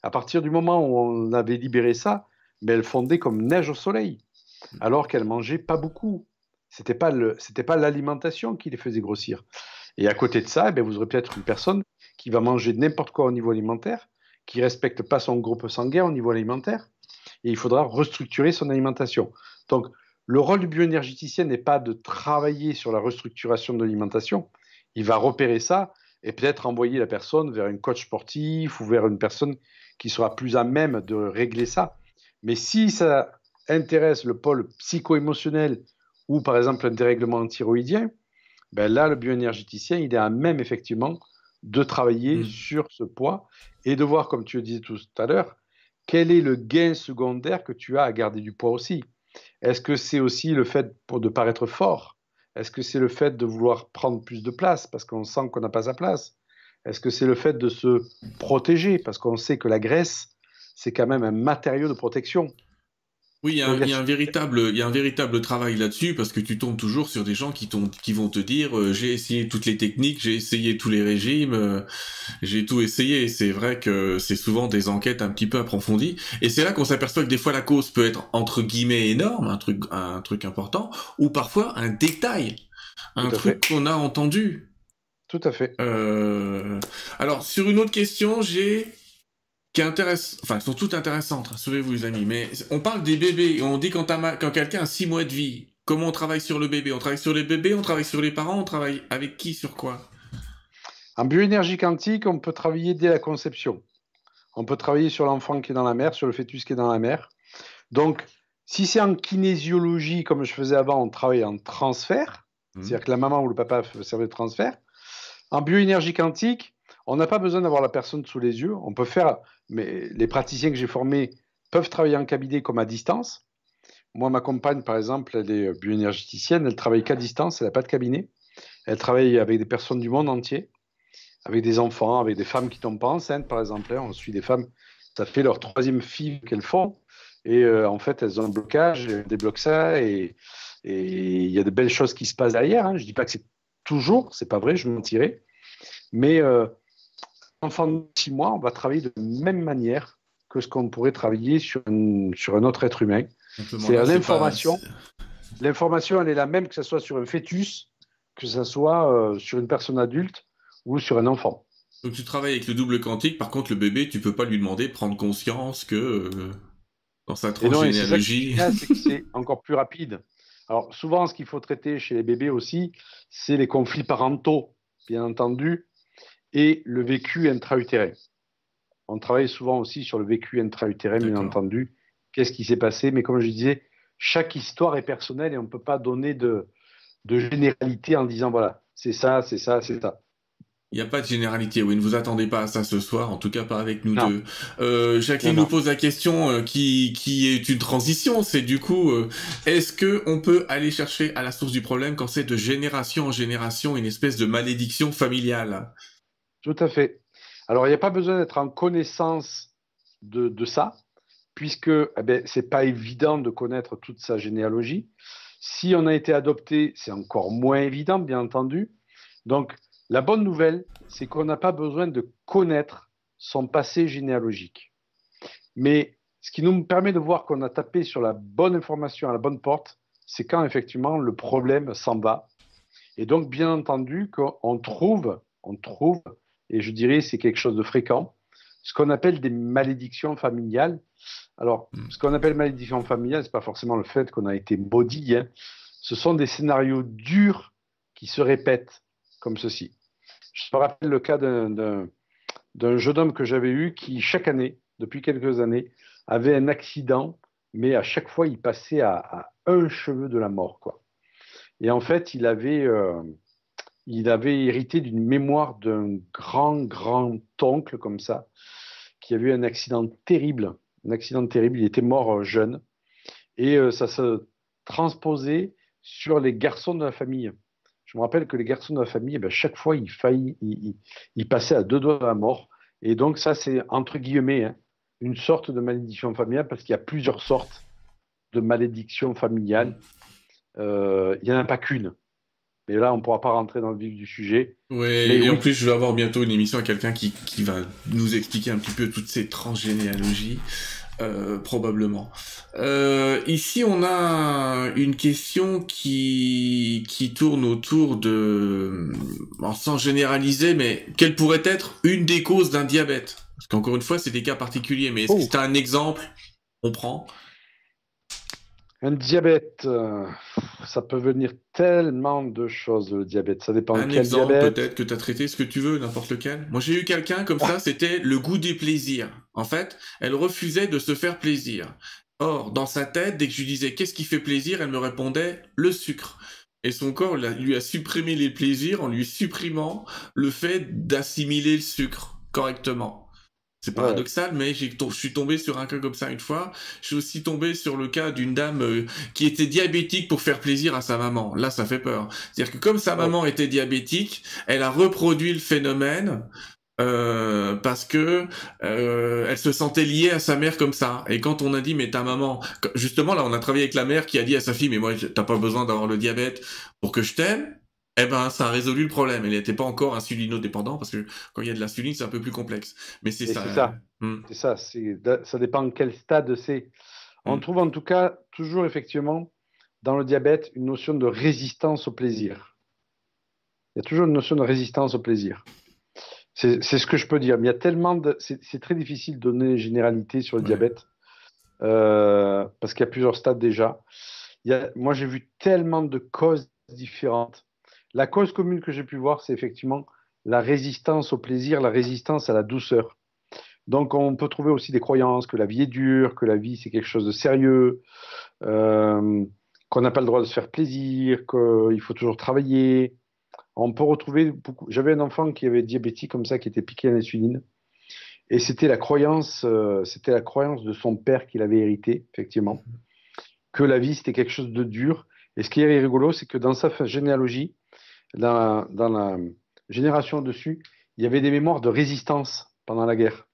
À partir du moment où on avait libéré ça, mais elles fondaient comme neige au soleil, mmh. alors qu'elles mangeaient pas beaucoup. C'était pas le, c'était pas l'alimentation qui les faisait grossir. Et à côté de ça, eh vous aurez peut-être une personne qui va manger n'importe quoi au niveau alimentaire, qui respecte pas son groupe sanguin au niveau alimentaire, et il faudra restructurer son alimentation. Donc, le rôle du bioénergéticien n'est pas de travailler sur la restructuration de l'alimentation. Il va repérer ça et peut-être envoyer la personne vers un coach sportif ou vers une personne qui sera plus à même de régler ça. Mais si ça intéresse le pôle psycho-émotionnel ou par exemple un dérèglement thyroïdien, ben là, le bioénergéticien, il est à même effectivement de travailler mmh. sur ce poids et de voir, comme tu le disais tout à l'heure, quel est le gain secondaire que tu as à garder du poids aussi. Est-ce que c'est aussi le fait de paraître fort? Est-ce que c'est le fait de vouloir prendre plus de place parce qu'on sent qu'on n'a pas sa place? Est-ce que c'est le fait de se protéger parce qu'on sait que la graisse, c'est quand même un matériau de protection? Oui, il y, a un, véritable, il y a un véritable travail là-dessus parce que tu tombes toujours sur des gens qui, qui vont te dire euh, j'ai essayé toutes les techniques, j'ai essayé tous les régimes, euh, j'ai tout essayé. C'est vrai que c'est souvent des enquêtes un petit peu approfondies et c'est là qu'on s'aperçoit que des fois la cause peut être entre guillemets énorme, un truc, un truc important, ou parfois un détail, un truc qu'on a entendu. Tout à fait. Euh... Alors sur une autre question, j'ai qui enfin, sont toutes intéressantes, rassurez-vous les amis, mais on parle des bébés, on dit quand, quand quelqu'un a six mois de vie, comment on travaille sur le bébé? On travaille sur les bébés, on travaille sur les parents, on travaille avec qui, sur quoi? En bioénergie quantique, on peut travailler dès la conception. On peut travailler sur l'enfant qui est dans la mer, sur le fœtus qui est dans la mer. Donc, si c'est en kinésiologie, comme je faisais avant, on travaille en transfert, mmh. c'est-à-dire que la maman ou le papa servent de transfert. En bioénergie quantique, on n'a pas besoin d'avoir la personne sous les yeux. On peut faire mais les praticiens que j'ai formés peuvent travailler en cabinet comme à distance. Moi, ma compagne, par exemple, elle est bioénergéticienne, elle travaille qu'à distance, elle n'a pas de cabinet. Elle travaille avec des personnes du monde entier, avec des enfants, avec des femmes qui tombent pas enceintes, par exemple. On suit des femmes, ça fait leur troisième fille qu'elles font. Et euh, en fait, elles ont un blocage, elles débloquent ça, et il y a de belles choses qui se passent derrière. Hein. Je ne dis pas que c'est toujours, c'est pas vrai, je mentirais. Mais euh, enfant de 6 mois, on va travailler de la même manière que ce qu'on pourrait travailler sur, sur un autre être humain. C'est l'information. L'information, elle est la même que ce soit sur un fœtus, que ce soit euh, sur une personne adulte ou sur un enfant. Donc tu travailles avec le double quantique, par contre le bébé, tu peux pas lui demander de prendre conscience que euh, dans sa transgénéalogie... C'est encore plus rapide. Alors souvent, ce qu'il faut traiter chez les bébés aussi, c'est les conflits parentaux, bien entendu, et le vécu intra-utérin. On travaille souvent aussi sur le vécu intra-utérin, bien entendu. Qu'est-ce qui s'est passé? Mais comme je disais, chaque histoire est personnelle et on ne peut pas donner de, généralité en disant voilà, c'est ça, c'est ça, c'est ça. Il n'y a pas de généralité, oui, ne vous attendez pas à ça ce soir, en tout cas pas avec nous deux. Euh, Jacqueline nous pose la question euh, qui, qui est une transition, c'est du coup, euh, est-ce que on peut aller chercher à la source du problème quand c'est de génération en génération une espèce de malédiction familiale? Tout à fait. Alors, il n'y a pas besoin d'être en connaissance de, ça, puisque eh ben, ce n'est pas évident de connaître toute sa généalogie. Si on a été adopté, c'est encore moins évident, bien entendu. Donc, la bonne nouvelle, c'est qu'on n'a pas besoin de connaître son passé généalogique. Mais ce qui nous permet de voir qu'on a tapé sur la bonne information à la bonne porte, c'est quand effectivement le problème s'en va. Et donc, bien entendu, qu'on trouve, on trouve et je dirais c'est quelque chose de fréquent, ce qu'on appelle des malédictions familiales. Alors, hmm. ce qu'on appelle malédiction familiale, ce n'est pas forcément le fait qu'on a été maudit, hein. ce sont des scénarios durs qui se répètent comme ceci. Je me rappelle le cas d'un jeune homme que j'avais eu qui, chaque année, depuis quelques années, avait un accident, mais à chaque fois, il passait à, un cheveu de la mort. Quoi. Et en fait, il avait, euh, il avait hérité d'une mémoire d'un grand, grand oncle comme ça, qui a eu un accident terrible. Un accident terrible, il était mort euh, jeune. Et euh, ça se transposait sur les garçons de la famille. Je me rappelle que les garçons de la famille, ben, chaque fois, ils, failli, ils, passaient à deux doigts de la mort. Et donc, ça, c'est entre guillemets hein, une sorte de malédiction familiale parce qu'il y a plusieurs sortes de malédictions familiales. Euh, il n'y en a pas qu'une. Mais là, on ne pourra pas rentrer dans le vif du sujet. Ouais, et en plus, je vais avoir bientôt une émission avec quelqu'un qui, qui, va nous expliquer un petit peu toutes ces transgénéalogies. Euh, probablement. Euh, ici, on a une question qui qui tourne autour de, sans généraliser, mais quelle pourrait être une des causes d'un diabète? Parce qu'encore une fois, c'est des cas particuliers, mais est-ce que oh. c'est un exemple? On prend. Un diabète, euh, ça peut venir tellement de choses, le diabète. Ça dépend un de quel exemple, peut-être que tu as traité ce que tu veux, n'importe lequel. Moi, j'ai eu quelqu'un comme ça, c'était le goût des plaisirs. En fait, elle refusait de se faire plaisir. Or, dans sa tête, dès que je lui disais qu'est-ce qui fait plaisir, elle me répondait le sucre. Et son corps lui a supprimé les plaisirs en lui supprimant le fait d'assimiler le sucre correctement. C'est paradoxal, mais je suis tombé sur un cas comme ça une fois. Je suis aussi tombé sur le cas d'une dame euh, qui était diabétique pour faire plaisir à sa maman. Là, ça fait peur. C'est-à-dire que comme sa maman était diabétique, elle a reproduit le phénomène euh, parce que euh, elle se sentait liée à sa mère comme ça. Et quand on a dit mais ta maman, justement là, on a travaillé avec la mère qui a dit à sa fille mais moi t'as pas besoin d'avoir le diabète pour que je t'aime eh ben, ça a résolu le problème. Elle n'était pas encore insulinodépendant parce que quand il y a de l'insuline, c'est un peu plus complexe. Mais c'est ça. C'est ça. Hmm. C'est ça. ça dépend quel stade c'est. On hmm. trouve en tout cas toujours effectivement dans le diabète une notion de résistance au plaisir. Il y a toujours une notion de résistance au plaisir. C'est ce que je peux dire. Mais il y a tellement de. C'est très difficile de donner une généralité sur le diabète euh, parce qu'il y a plusieurs stades déjà. Il y a, moi, j'ai vu tellement de causes différentes la cause commune que j'ai pu voir, c'est effectivement la résistance au plaisir, la résistance à la douceur. Donc on peut trouver aussi des croyances que la vie est dure, que la vie c'est quelque chose de sérieux, euh, qu'on n'a pas le droit de se faire plaisir, qu'il faut toujours travailler. On peut retrouver beaucoup. J'avais un enfant qui avait diabétique comme ça, qui était piqué à l'insuline, et c'était la croyance, euh, c'était la croyance de son père qu'il avait hérité, effectivement, que la vie c'était quelque chose de dur. Et ce qui est rigolo, c'est que dans sa généalogie, dans, la génération dessus, il y avait des mémoires de résistance pendant la guerre.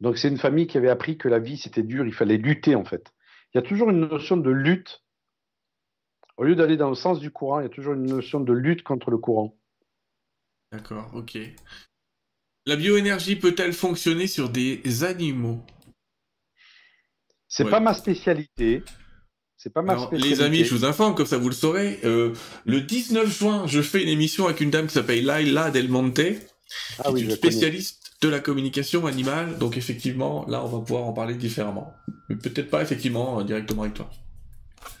Donc c'est une famille qui avait appris que la vie c'était dur, il fallait lutter en fait. Il y a toujours une notion de lutte. Au lieu d'aller dans le sens du courant, il y a toujours une notion de lutte contre le courant. D'accord, ok. La bioénergie peut-elle fonctionner sur des animaux? C'est pas ma spécialité. C'est pas mal. Les amis, je vous informe, comme ça vous le saurez. Euh, le 19 juin, je fais une émission avec une dame qui s'appelle Laila Del Monte, ah qui est une spécialiste de la communication animale. Donc effectivement, là, on va pouvoir en parler différemment. Mais peut-être pas effectivement euh, directement avec toi.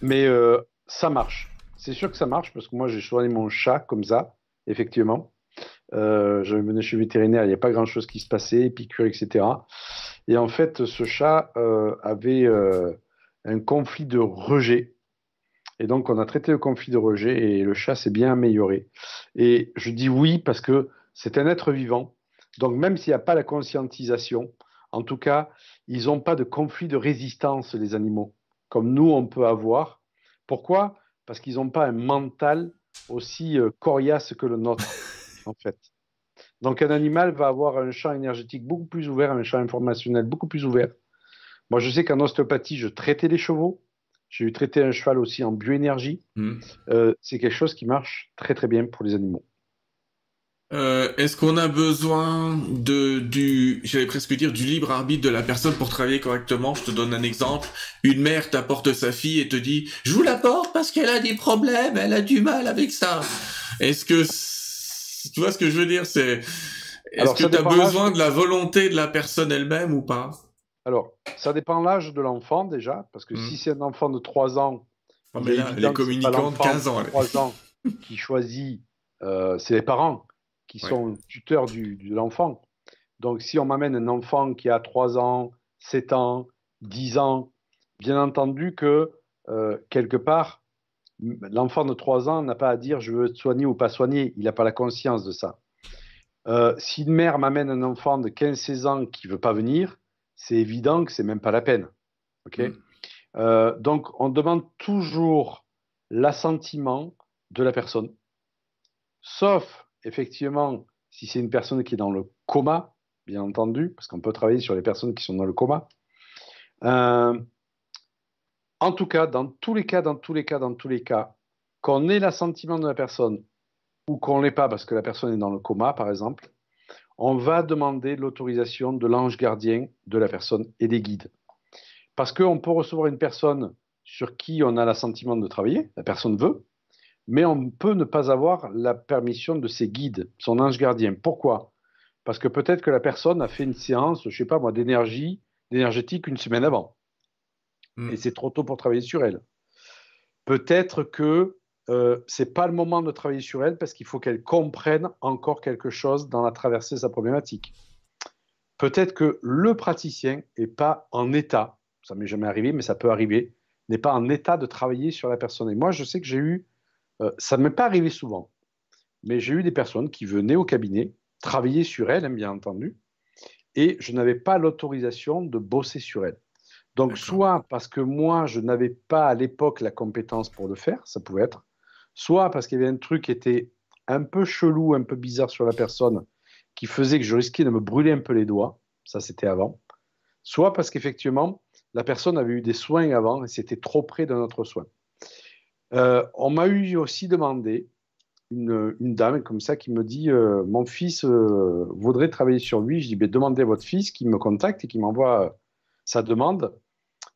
Mais euh, ça marche. C'est sûr que ça marche parce que moi, j'ai choisi mon chat comme ça, effectivement. Je venais chez le vétérinaire, il n'y a pas grand-chose qui se passait, piqûre, etc. Et en fait, ce chat avait un conflit de rejet. Et donc, on a traité le conflit de rejet et le chat s'est bien amélioré. Et je dis oui parce que c'est un être vivant. Donc, même s'il n'y a pas la conscientisation, en tout cas, ils n'ont pas de conflit de résistance, les animaux, comme nous, on peut avoir. Pourquoi? Parce qu'ils n'ont pas un mental aussi euh, coriace que le nôtre, en fait. Donc, un animal va avoir un champ énergétique beaucoup plus ouvert, un champ informationnel beaucoup plus ouvert. Moi, je sais qu'en ostéopathie, je traitais les chevaux. J'ai eu traité un cheval aussi en bioénergie. Hmm. Euh, c'est quelque chose qui marche très très bien pour les animaux. Euh, est-ce qu'on a besoin de du, j'allais presque dire du libre arbitre de la personne pour travailler correctement? Je te donne un exemple. Une mère t'apporte sa fille et te dit "Je vous l'apporte parce qu'elle a des problèmes, elle a du mal avec ça." Est-ce que tu vois ce que je veux dire? C'est est-ce que tu as besoin de la volonté de la personne elle-même ou pas? Alors, ça dépend l'âge de l'enfant déjà, parce que si hmm. c'est un enfant de 3 ans, ah, mais les communicants de 15 ans, 3 ans qui choisit, euh, c'est les parents. qui sont tuteurs du, de l'enfant. Donc, si on m'amène un enfant qui a 3 ans, 7 ans, 10 ans, bien entendu que euh, quelque part, l'enfant de 3 ans n'a pas à dire je veux être soigné ou pas soigné. Il n'a pas la conscience de ça. Euh, si une mère m'amène un enfant de 15-16 ans qui ne veut pas venir, c'est évident que c'est même pas la peine. ok mm. euh, donc, on demande toujours l'assentiment de la personne, sauf effectivement si c'est une personne qui est dans le coma, bien entendu, parce qu'on peut travailler sur les personnes qui sont dans le coma. Euh, en tout cas, dans tous les cas, dans tous les cas, dans tous les cas, qu'on ait l'assentiment de la personne ou qu'on l'ait pas parce que la personne est dans le coma, par exemple, on va demander l'autorisation de l'ange gardien de la personne et des guides. Parce qu'on peut recevoir une personne sur qui on a l'assentiment de travailler, la personne veut, mais on peut ne pas avoir la permission de ses guides, son ange gardien. Pourquoi? Parce que peut-être que la personne a fait une séance, je ne sais pas moi, d'énergie, d'énergétique une semaine avant. Hmm. Et c'est trop tôt pour travailler sur elle. Peut-être que euh, ce n'est pas le moment de travailler sur elle parce qu'il faut qu'elle comprenne encore quelque chose dans la traversée de sa problématique. Peut-être que le praticien n'est pas en état, ça m'est jamais arrivé, mais ça peut arriver, n'est pas en état de travailler sur la personne. Et moi, je sais que j'ai eu, euh, ça ne m'est pas arrivé souvent, mais j'ai eu des personnes qui venaient au cabinet travailler sur elle, hein, bien entendu, et je n'avais pas l'autorisation de bosser sur elle. Donc, soit parce que moi, je n'avais pas à l'époque la compétence pour le faire, ça pouvait être, soit parce qu'il y avait un truc qui était un peu chelou, un peu bizarre sur la personne, qui faisait que je risquais de me brûler un peu les doigts, ça c'était avant, soit parce qu'effectivement, la personne avait eu des soins avant et c'était trop près de notre soin. Euh, on m'a eu aussi demandé, une, dame comme ça qui me dit euh, Mon fils euh, voudrait travailler sur lui. Je dis ben, Demandez à votre fils qui me contacte et qui m'envoie sa demande.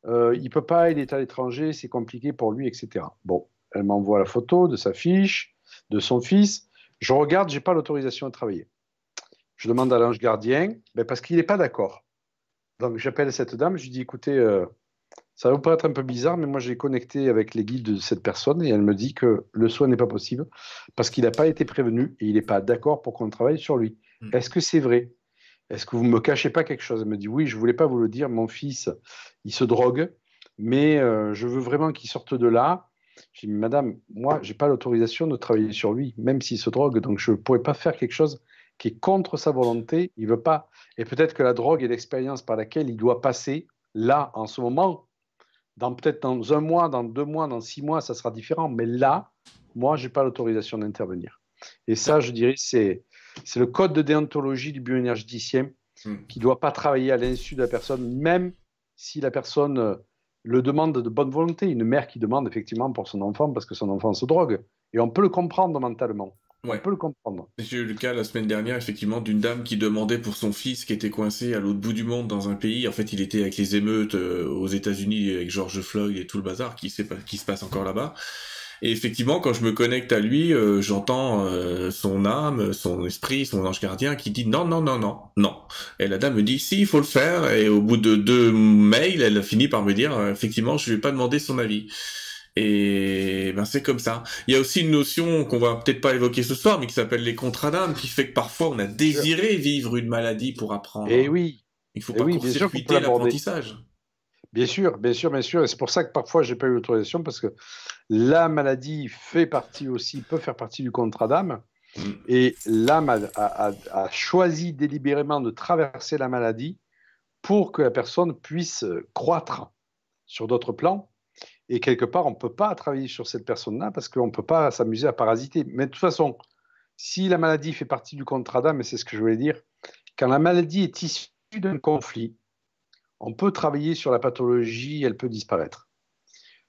il peut pas, il est à l'étranger, c'est compliqué pour lui, etc. Bon, elle m'envoie la photo de sa fiche, de son fils. Je regarde, j'ai pas l'autorisation de travailler. Je demande à l'ange gardien, ben parce qu'il n'est pas d'accord. Donc j'appelle cette dame, je lui dis écoutez, euh, ça va vous paraître un peu bizarre, mais moi j'ai connecté avec les guides de cette personne et elle me dit que le soin n'est pas possible parce qu'il n'a pas été prévenu et il n'est pas d'accord pour qu'on travaille sur lui. Hmm. Est-ce que c'est vrai? Est-ce que vous ne me cachez pas quelque chose? Elle me dit oui, je ne voulais pas vous le dire, mon fils, il se drogue, mais euh, je veux vraiment qu'il sorte de là j'ai dit, madame, moi, je n'ai pas l'autorisation de travailler sur lui, même s'il se drogue, donc je ne pourrais pas faire quelque chose qui est contre sa volonté. Il veut pas. Et peut-être que la drogue est l'expérience par laquelle il doit passer là, en ce moment. Dans peut-être dans un mois, dans deux mois, dans six mois, ça sera différent. Mais là, moi, je n'ai pas l'autorisation d'intervenir. Et ça, je dirais, c'est c'est le code de déontologie du bioénergéticien hmm. qui ne doit pas travailler à l'insu de la personne, même si la personne euh, le demande de bonne volonté. Une mère qui demande effectivement pour son enfant parce que son enfant se drogue. Et on peut le comprendre mentalement. On peut le comprendre. J'ai eu le cas la semaine dernière, effectivement, d'une dame qui demandait pour son fils qui était coincé à l'autre bout du monde dans un pays. En fait, il était avec les émeutes euh, aux États-Unis avec George Floyd et tout le bazar qui, qui se passe encore là-bas. Et effectivement, quand je me connecte à lui, euh, j'entends euh, son âme, son esprit, son ange gardien qui dit non, non, non, non, non. Et la dame me dit si, il faut le faire. Et au bout de deux mails, elle a fini par me dire euh, effectivement, je vais pas demander son avis. Et ben c'est comme ça. Il y a aussi une notion qu'on va peut-être pas évoquer ce soir, mais qui s'appelle les contrats d'âme, qui fait que parfois on a désiré vivre une maladie pour apprendre. Et oui. Il faut pas oui, court-circuiter l'apprentissage. Bien sûr, bien sûr, bien sûr. Et c'est pour ça que parfois j'ai pas eu l'autorisation parce que la maladie fait partie aussi, peut faire partie du contrat d'âme. Mm. Et l'âme a, choisi délibérément de traverser la maladie pour que la personne puisse croître sur d'autres plans. Et quelque part, on ne peut pas travailler sur cette personne-là parce qu'on ne peut pas s'amuser à parasiter. Mais de toute façon, si la maladie fait partie du contrat d'âme, et c'est ce que je voulais dire, quand la maladie est issue d'un conflit, on peut travailler sur la pathologie, elle peut disparaître.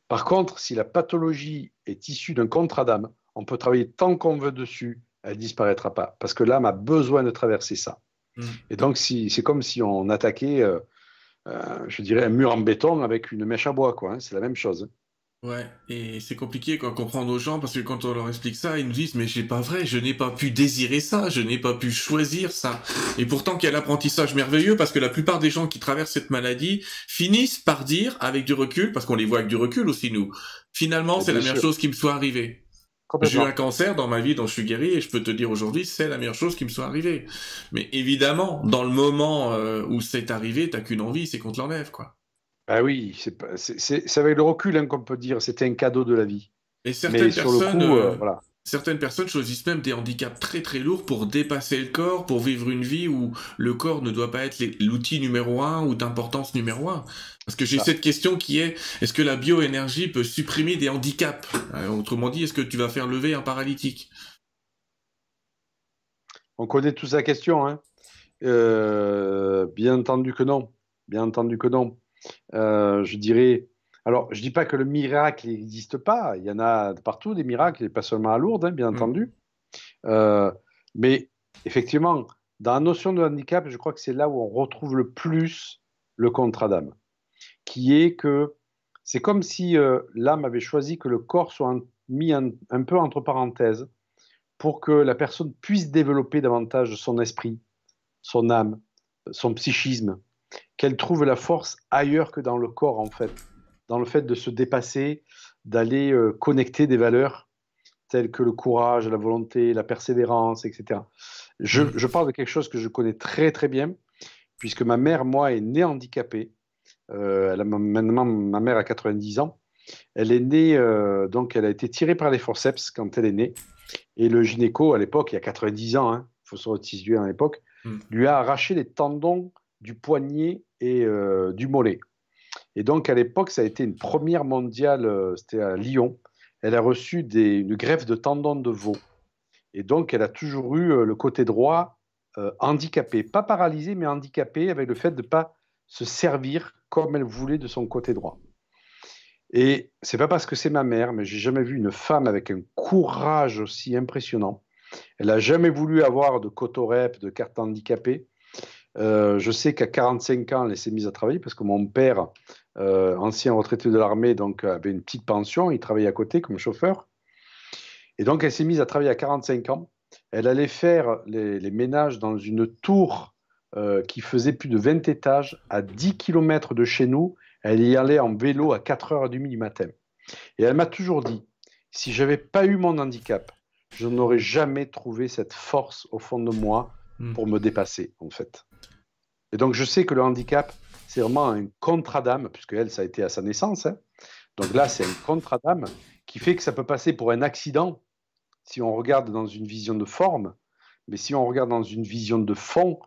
Par contre, si la pathologie est issue d'un contrat d'âme, on peut travailler tant qu'on veut dessus, elle ne disparaîtra pas, parce que l'âme a besoin de traverser ça. Hmm. Et donc, c'est comme si on attaquait, euh, euh, je dirais, un mur en béton avec une mèche à bois, quoi. Hein. c'est la même chose. Ouais, et c'est compliqué quand comprendre aux gens parce que quand on leur explique ça, ils nous disent mais c'est pas vrai, je n'ai pas pu désirer ça, je n'ai pas pu choisir ça. Et pourtant qu'il y a l'apprentissage merveilleux parce que la plupart des gens qui traversent cette maladie finissent par dire avec du recul, parce qu'on les voit avec du recul aussi nous, finalement c'est la meilleure chose qui me soit arrivée. J'ai eu un cancer dans ma vie dont je suis guéri et je peux te dire aujourd'hui c'est la meilleure chose qui me soit arrivée. Mais évidemment, dans le moment euh, où c'est arrivé, t'as qu'une envie, c'est qu'on te l'enlève, quoi. Ah oui, c'est avec le recul hein, qu'on peut dire c'était un cadeau de la vie. Et certaines personnes, euh, voilà. Certaines personnes choisissent même des handicaps très très lourds pour dépasser le corps, pour vivre une vie où le corps ne doit pas être l'outil numéro un ou d'importance numéro un. Parce que j'ai cette question qui est, est-ce que la bioénergie peut supprimer des handicaps? Euh, Autrement dit, est-ce que tu vas faire lever un paralytique? On connaît tous la question. Hein. Euh, bien entendu que non. Bien entendu que non. Euh, je dirais, alors, je ne dis pas que le miracle n'existe pas. Il y en a partout des miracles, et pas seulement à Lourdes, hein, bien mm. entendu. Euh, mais effectivement, dans la notion de handicap, je crois que c'est là où on retrouve le plus le contrat d'âme, qui est que c'est comme si euh, l'âme avait choisi que le corps soit mis un, peu entre parenthèses pour que la personne puisse développer davantage son esprit, son âme, son psychisme, qu'elle trouve la force ailleurs que dans le corps en fait dans le fait de se dépasser, d'aller euh, connecter des valeurs telles que le courage, la volonté, la persévérance, etc. Je, mm. je, parle de quelque chose que je connais très très bien, puisque ma mère, moi, est née handicapée. Euh, elle a, maintenant, ma mère a 90 ans. Elle est née, euh, donc elle a été tirée par les forceps quand elle est née. Et le gynéco, à l'époque, il y a 90 ans, il hein, faut se resituer à l'époque, mm. lui a arraché les tendons du poignet et du mollet. Et donc, à l'époque, ça a été une première mondiale, euh, c'était à Lyon. Elle a reçu une greffe de tendon de veau. Et donc, elle a toujours eu euh, le côté droit euh, handicapé. Pas paralysé, mais handicapé avec le fait de ne pas se servir comme elle voulait de son côté droit. Et c'est pas parce que c'est ma mère, mais j'ai jamais vu une femme avec un courage aussi impressionnant. Elle n'a jamais voulu avoir de cotorep, de carte handicapée. Je sais qu'à 45 ans, elle s'est mise à travailler parce que mon père euh, ancien retraité de l'armée, donc avait une petite pension, il travaillait à côté comme chauffeur. Et donc elle s'est mise à travailler à 45 ans. Elle allait faire les, ménages dans une tour euh, qui faisait plus de 20 étages à 10 km de chez nous. Elle y allait en vélo à 4h30 du matin. Et elle m'a toujours dit, si j'avais pas eu mon handicap, je n'aurais jamais trouvé cette force au fond de moi hmm. pour me dépasser, en fait. Et donc je sais que le handicap, c'est vraiment un contrat d'âme, puisque elle, ça a été à sa naissance. Hein. Donc là, c'est un contrat d'âme qui fait que ça peut passer pour un accident si on regarde dans une vision de forme, mais si on regarde dans une vision de fond,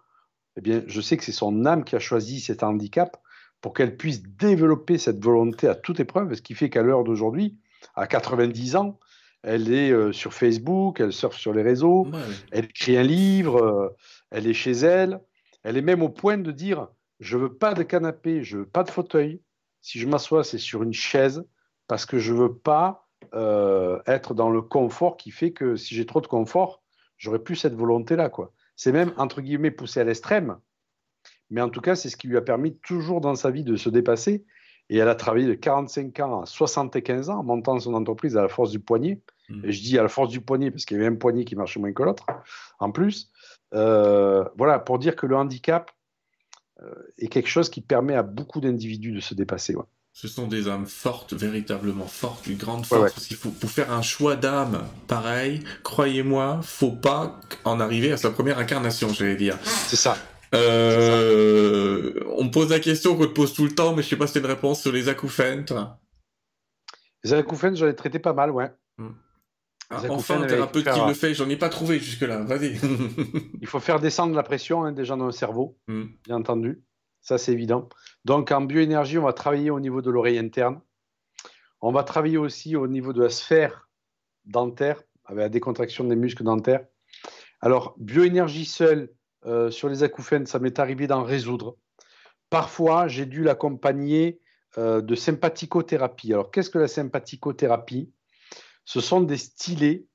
eh bien, je sais que c'est son âme qui a choisi cet handicap pour qu'elle puisse développer cette volonté à toute épreuve, ce qui fait qu'à l'heure d'aujourd'hui, à 90 ans, elle est euh, sur Facebook, elle surfe sur les réseaux, elle écrit un livre, euh, elle est chez elle, elle est même au point de dire je veux pas de canapé, je veux pas de fauteuil. Si je m'assois, c'est sur une chaise parce que je veux pas euh, être dans le confort qui fait que si j'ai trop de confort, j'aurais plus cette volonté-là. quoi. C'est même, entre guillemets, poussé à l'extrême. Mais en tout cas, c'est ce qui lui a permis toujours dans sa vie de se dépasser. Et elle a travaillé de 45 ans à 75 ans montant son entreprise à la force du poignet. Mmh. Et je dis à la force du poignet parce qu'il y avait un poignet qui marchait moins que l'autre, en plus. Euh, voilà, pour dire que le handicap, est quelque chose qui permet à beaucoup d'individus de se dépasser. Ce sont des âmes fortes, véritablement fortes, une grande force. Parce qu'il faut, pour faire un choix d'âme pareil, croyez-moi, faut pas en arriver à sa première incarnation, j'allais dire. C'est ça. Euh, on me pose la question qu'on te pose tout le temps, mais je sais pas si c'est une réponse sur les acouphènes. Les acouphènes, j'en ai traité pas mal, ouais. Hmm. Ah, enfin, un thérapeute qui le fait, j'en ai pas trouvé jusque-là, vas-y. Il faut faire descendre la pression hein, déjà dans le cerveau, hmm. bien entendu. Ça, c'est évident. Donc, en bioénergie, on va travailler au niveau de l'oreille interne. On va travailler aussi au niveau de la sphère dentaire, avec la décontraction des muscles dentaires. Alors, bioénergie seule, euh, sur les acouphènes, ça m'est arrivé d'en résoudre. Parfois, j'ai dû l'accompagner euh, de sympathicothérapie. Alors, qu'est-ce que la sympathicothérapie? Ce sont des stylés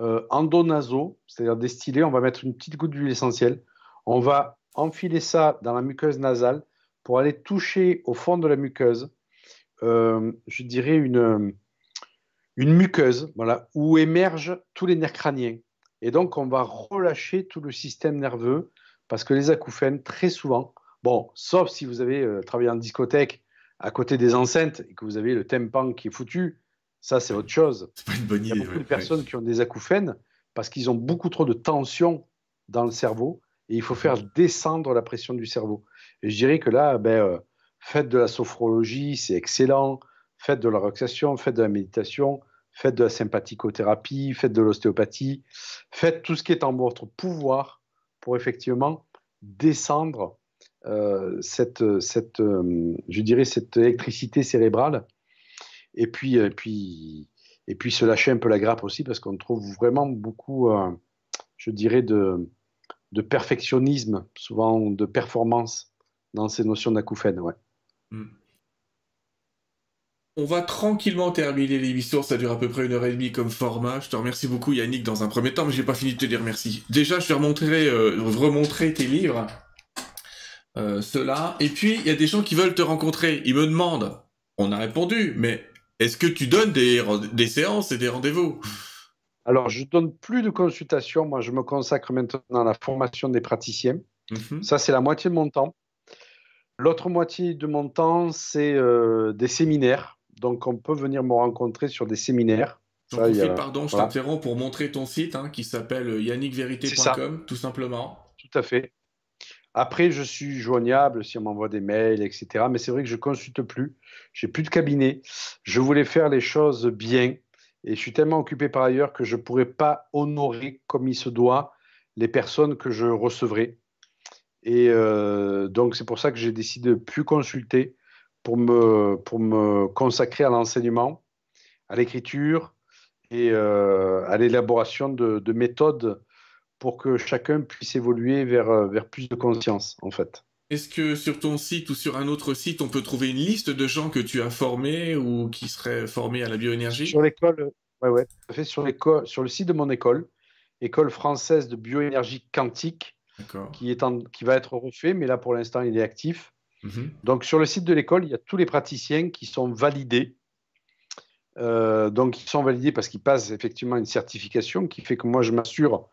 euh, endonasaux, c'est-à-dire des stylés, on va mettre une petite goutte d'huile essentielle, on va enfiler ça dans la muqueuse nasale pour aller toucher au fond de la muqueuse, euh, je dirais une, une muqueuse, voilà, où émergent tous les nerfs crâniens. Et donc, on va relâcher tout le système nerveux parce que les acouphènes, très souvent, bon, sauf si vous avez euh, travaillé en discothèque à côté des enceintes et que vous avez le tympan qui est foutu, Ça, c'est autre chose. C'est pas une bonne idée. Il y a beaucoup de personnes qui ont des acouphènes parce qu'ils ont beaucoup trop de tension dans le cerveau et il faut faire descendre la pression du cerveau. Et je dirais que là, ben, euh, faites de la sophrologie, c'est excellent. Faites de la relaxation, faites de la méditation, faites de la sympathicothérapie, faites de l'ostéopathie, faites tout ce qui est en votre pouvoir pour effectivement descendre euh, cette, cette euh, je dirais, cette électricité cérébrale et puis, et puis, et puis se lâcher un peu la grappe aussi parce qu'on trouve vraiment beaucoup, je dirais, de, perfectionnisme, souvent de performance dans ces notions d'acouphène. Ouais. Hmm. On va tranquillement terminer l'émission, ça dure à peu près une heure et demie comme format. Je te remercie beaucoup Yannick dans un premier temps, mais j'ai pas fini de te dire merci. Déjà, je vais remontrer, euh, tes livres, euh, ceux-là. Et puis, il y a des gens qui veulent te rencontrer. Ils me demandent, on a répondu, mais est-ce que tu donnes des, des séances et des rendez-vous? Alors, je donne plus de consultations. Moi, je me consacre maintenant à la formation des praticiens. Mhm. Ça, c'est la moitié de mon temps. L'autre moitié de mon temps, c'est euh, des séminaires. Donc, on peut venir me rencontrer sur des séminaires. pardon, je t'interromps pour montrer ton site hein, qui s'appelle yannickvérité.com, tout simplement. Tout à fait. Après, je suis joignable si on m'envoie des mails, etc. Mais c'est vrai que je ne consulte plus. J'ai plus de cabinet. Je voulais faire les choses bien. Et je suis tellement occupé par ailleurs que je ne pourrais pas honorer comme il se doit les personnes que je recevrai. Et euh, donc, c'est pour ça que j'ai décidé de plus consulter pour me, pour me consacrer à l'enseignement, à l'écriture et euh, à l'élaboration de, méthodes pour que chacun puisse évoluer vers, vers plus de conscience, en fait. Est-ce que sur ton site ou sur un autre site, on peut trouver une liste de gens que tu as formés ou qui seraient formés à la bioénergie? Sur l'école, ouais, ouais, fait sur, sur le site de mon école, école française de bioénergie quantique, qui, est qui va être refait, mais là pour l'instant il est actif. Mhm. Donc sur le site de l'école, il y a tous les praticiens qui sont validés. Euh, donc ils sont validés parce qu'ils passent effectivement une certification qui fait que moi je m'assure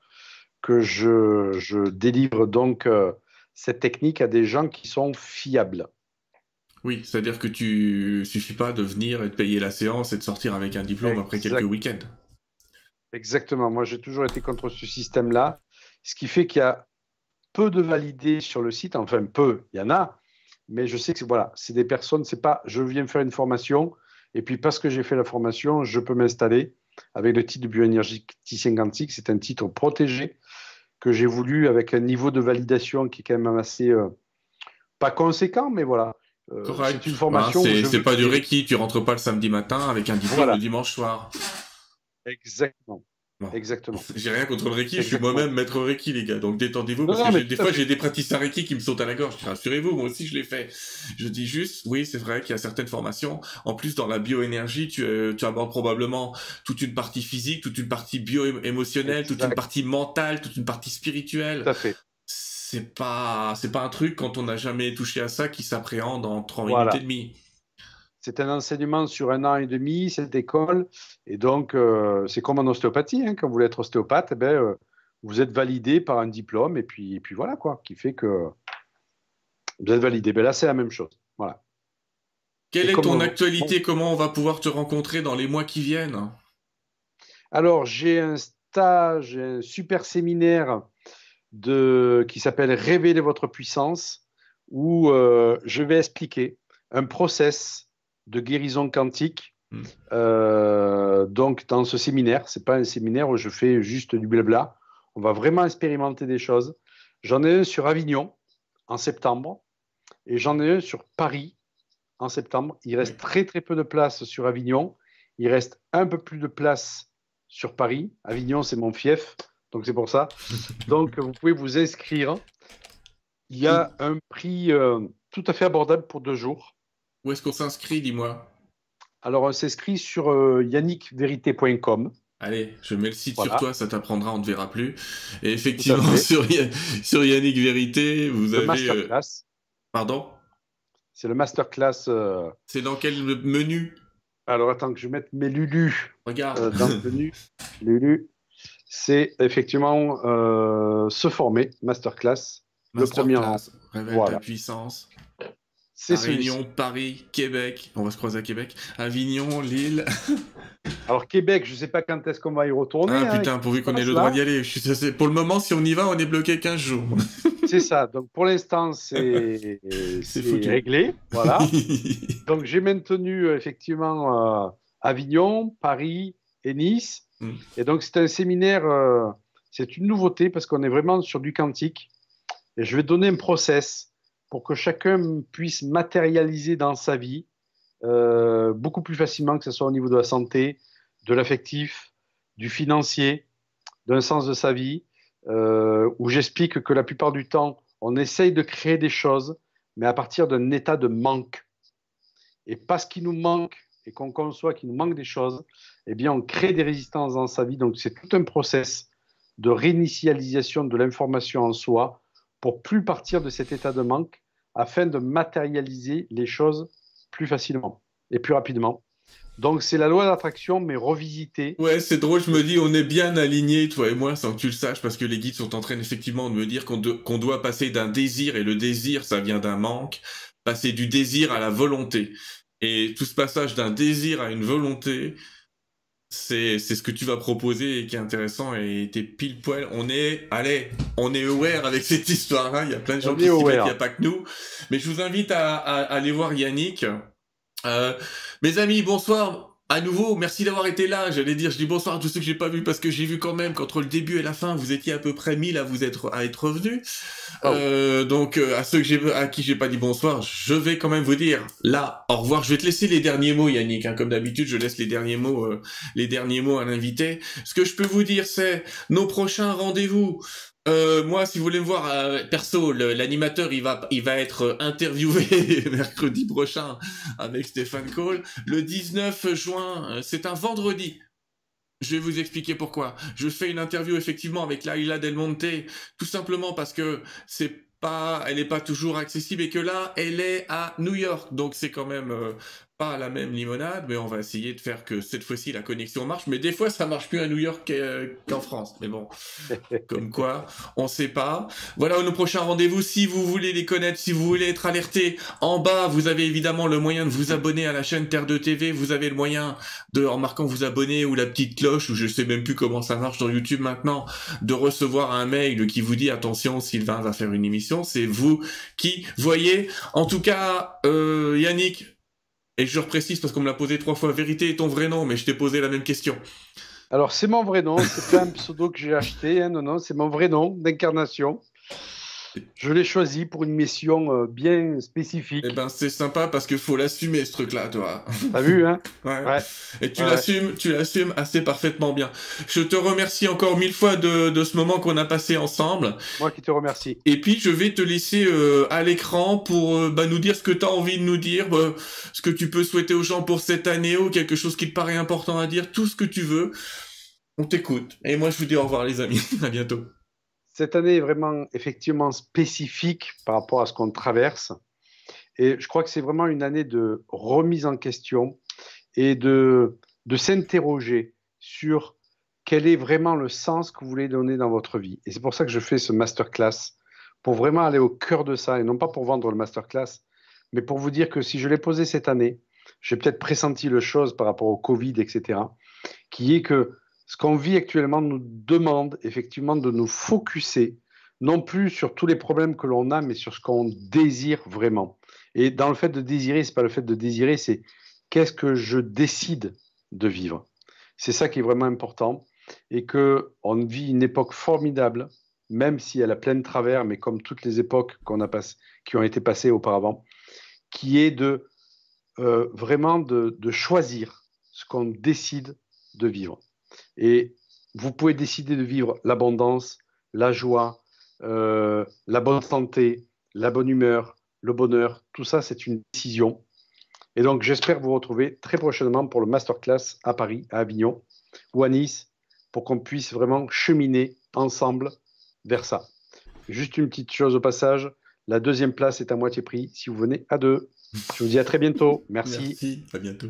que je, je, délivre donc euh, cette technique à des gens qui sont fiables. Oui, c'est-à-dire que tu suffit pas de venir et de payer la séance et de sortir avec un diplôme après quelques week-ends. Exactement. Moi, j'ai toujours été contre ce système-là, ce qui fait qu'il y a peu de validés sur le site. Enfin, peu, il y en a, mais je sais que voilà, c'est des personnes. C'est pas, je viens faire une formation et puis parce que j'ai fait la formation, je peux m'installer avec le titre de bioénergéticien quantique. C'est un titre protégé que j'ai voulu avec un niveau de validation qui est quand même assez euh, pas conséquent, mais voilà. Euh, c'est une formation. c'est pas du Reiki, tu rentres pas le samedi matin avec un diplôme le dimanche soir. Exactement. Exactement. J'ai rien contre le Reiki, je suis moi-même maître Reiki, les gars. Donc détendez-vous, parce que des fois j'ai des praticiens Reiki qui me sautent à la gorge. Rassurez-vous, moi aussi je l'ai fait. Je dis juste, oui, c'est vrai qu'il y a certaines formations. En plus, dans la bioénergie, tu, euh, tu abordes probablement toute une partie physique, toute une partie bio-émotionnelle, toute une partie mentale, toute une partie spirituelle. Tout à fait. C'est pas, c'est pas un truc quand on n'a jamais touché à ça qui s'appréhende en 30 minutes et demie. C'est un enseignement sur un an et demi, cette école. Et donc, euh, c'est comme en ostéopathie. Hein. quand vous voulez être ostéopathe, eh ben, euh, vous êtes validé par un diplôme. Et puis, et puis voilà, quoi, qui fait que vous êtes validé. Ben là, c'est la même chose. Voilà. Quelle est ton actualité? Comment on va pouvoir te rencontrer dans les mois qui viennent? Alors, j'ai un stage, un super séminaire de, qui s'appelle Révéler votre puissance, où euh, je vais expliquer un process de guérison quantique. Hmm. Euh, donc, dans ce séminaire, c'est pas un séminaire où je fais juste du blabla. On va vraiment expérimenter des choses. J'en ai un sur Avignon en septembre et j'en ai un sur Paris en septembre. Il reste très très peu de place sur Avignon. Il reste un peu plus de place sur Paris. Avignon, c'est mon fief, donc c'est pour ça. donc, vous pouvez vous inscrire. Il y a un prix euh, tout à fait abordable pour deux jours. Où est-ce qu'on s'inscrit, dis-moi? Alors, on s'inscrit sur euh, yannickvérité.com. Allez, je mets le site sur toi, ça t'apprendra, on ne te verra plus. Et effectivement, sur, sur, Yannick Vérité, vous le avez. Masterclass. Pardon? C'est le masterclass. Euh, C'est dans quel menu? Alors, attends que je mette mes Lulu. Regarde. Euh, dans le menu. Lulu. C'est effectivement se former, masterclass. le premier. Révèle ta puissance. C'est Avignon, Paris, Québec. On va se croiser à Québec. Avignon, Lille. Alors Québec, je ne sais pas quand est-ce qu'on va y retourner. Ah hein, putain, pourvu qu'on ait le droit d'y aller. Pour le moment, si on y va, on est bloqué 15 jours. c'est ça. Donc pour l'instant, c'est réglé. Voilà. Donc j'ai maintenu effectivement euh, Avignon, Paris et Nice. Mm. Et donc c'est un séminaire, euh, c'est une nouveauté parce qu'on est vraiment sur du quantique. Et je vais donner un process pour que chacun puisse matérialiser dans sa vie euh, beaucoup plus facilement, que ce soit au niveau de la santé, de l'affectif, du financier, d'un sens de sa vie, euh, où j'explique que la plupart du temps, on essaye de créer des choses, mais à partir d'un état de manque. Et parce qu'il nous manque et qu'on conçoit qu'il nous manque des choses, eh bien, on crée des résistances dans sa vie. Donc, c'est tout un process de réinitialisation de l'information en soi pour plus partir de cet état de manque afin de matérialiser les choses plus facilement et plus rapidement. Donc c'est la loi d'attraction, mais revisitée. Ouais, c'est drôle, je me dis, on est bien alignés, toi et moi, sans que tu le saches, parce que les guides sont en train effectivement de me dire qu'on doit passer d'un désir, et le désir, ça vient d'un manque, passer du désir à la volonté. Et tout ce passage d'un désir à une volonté, c'est ce que tu vas proposer et qui est intéressant et t'es pile poil. On est allez on est aware avec cette histoire là il y a plein de gens qui s'y mettent il n'y a pas que nous. Mais je vous invite à, aller voir Yannick. Euh, mes amis bonsoir à nouveau, merci d'avoir été là. J'allais dire, je dis bonsoir à tous ceux que j'ai pas vus parce que j'ai vu quand même qu'entre le début et la fin, vous étiez à peu près 1000 à vous être à être revenus. Oh. Euh, donc euh, à ceux que j'ai à qui j'ai pas dit bonsoir, je vais quand même vous dire là au revoir. Je vais te laisser les derniers mots, Yannick. Hein. Comme d'habitude, je laisse les derniers mots, euh, les derniers mots à l'invité. Ce que je peux vous dire, c'est nos prochains rendez-vous. Euh, moi, si vous voulez me voir, euh, perso, l'animateur, il va, il va être interviewé mercredi prochain avec Stéphane Cole. Le 19 juin, euh, c'est un vendredi. Je vais vous expliquer pourquoi. Je fais une interview effectivement avec Laila Del Monte, tout simplement parce que c'est pas, elle n'est pas toujours accessible et que là, elle est à New York, donc c'est quand même pas la même limonade, mais on va essayer de faire que cette fois-ci la connexion marche. Mais des fois, ça marche plus à New York qu'en France. Mais bon, comme quoi, on sait pas. Voilà nos prochains rendez-vous. Si vous voulez les connaître, si vous voulez être alerté, en bas, vous avez évidemment le moyen de vous abonner à la chaîne Terre de TV. Vous avez le moyen de, en marquant vous abonner ou la petite cloche, ou je sais même plus comment ça marche dans YouTube maintenant, de recevoir un mail qui vous dit attention, Sylvain va faire une émission. C'est vous qui voyez. En tout cas, euh, Yannick, et je reprécise parce qu'on me l'a posé trois fois. Vérité est ton vrai nom, mais je t'ai posé la même question. Alors, c'est mon vrai nom, c'est pas un pseudo que j'ai acheté. Hein, non, non, c'est mon vrai nom d'incarnation. Je l'ai choisi pour une mission euh, bien spécifique. Eh ben, c'est sympa parce qu'il faut l'assumer, ce truc-là, toi. T'as vu, hein ouais. Et tu l'assumes, tu l'assumes assez parfaitement bien. Je te remercie encore mille fois de, de ce moment qu'on a passé ensemble. Moi qui te remercie. Et puis, je vais te laisser euh, à l'écran pour euh, bah, nous dire ce que tu as envie de nous dire, ce que tu peux souhaiter aux gens pour cette année ou quelque chose qui te paraît important à dire, tout ce que tu veux. On t'écoute. Et moi, je vous dis au revoir, les amis. à bientôt cette année est vraiment effectivement spécifique par rapport à ce qu'on traverse. Et je crois que c'est vraiment une année de remise en question et de, de s'interroger sur quel est vraiment le sens que vous voulez donner dans votre vie. Et c'est pour ça que je fais ce masterclass, pour vraiment aller au cœur de ça, et non pas pour vendre le masterclass, mais pour vous dire que si je l'ai posé cette année, j'ai peut-être pressenti le chose par rapport au Covid, etc., qui est que ce qu'on vit actuellement nous demande effectivement de nous focuser, non plus sur tous les problèmes que l'on a, mais sur ce qu'on désire vraiment. Et dans le fait de désirer, c'est pas le fait de désirer, c'est qu'est-ce que je décide de vivre. C'est ça qui est vraiment important et que on vit une époque formidable, même si elle a plein de travers, mais comme toutes les époques qui ont été passées auparavant, qui est de euh, vraiment de choisir ce qu'on décide de vivre. Et vous pouvez décider de vivre l'abondance, la joie, euh, la bonne santé, la bonne humeur, le bonheur. Tout ça, c'est une décision. Et donc, j'espère vous retrouver très prochainement pour le masterclass à Paris, à Avignon ou à Nice, pour qu'on puisse vraiment cheminer ensemble vers ça. Juste une petite chose au passage, la deuxième place est à moitié prix si vous venez à deux. Je vous dis à très bientôt. Merci. Merci, à bientôt.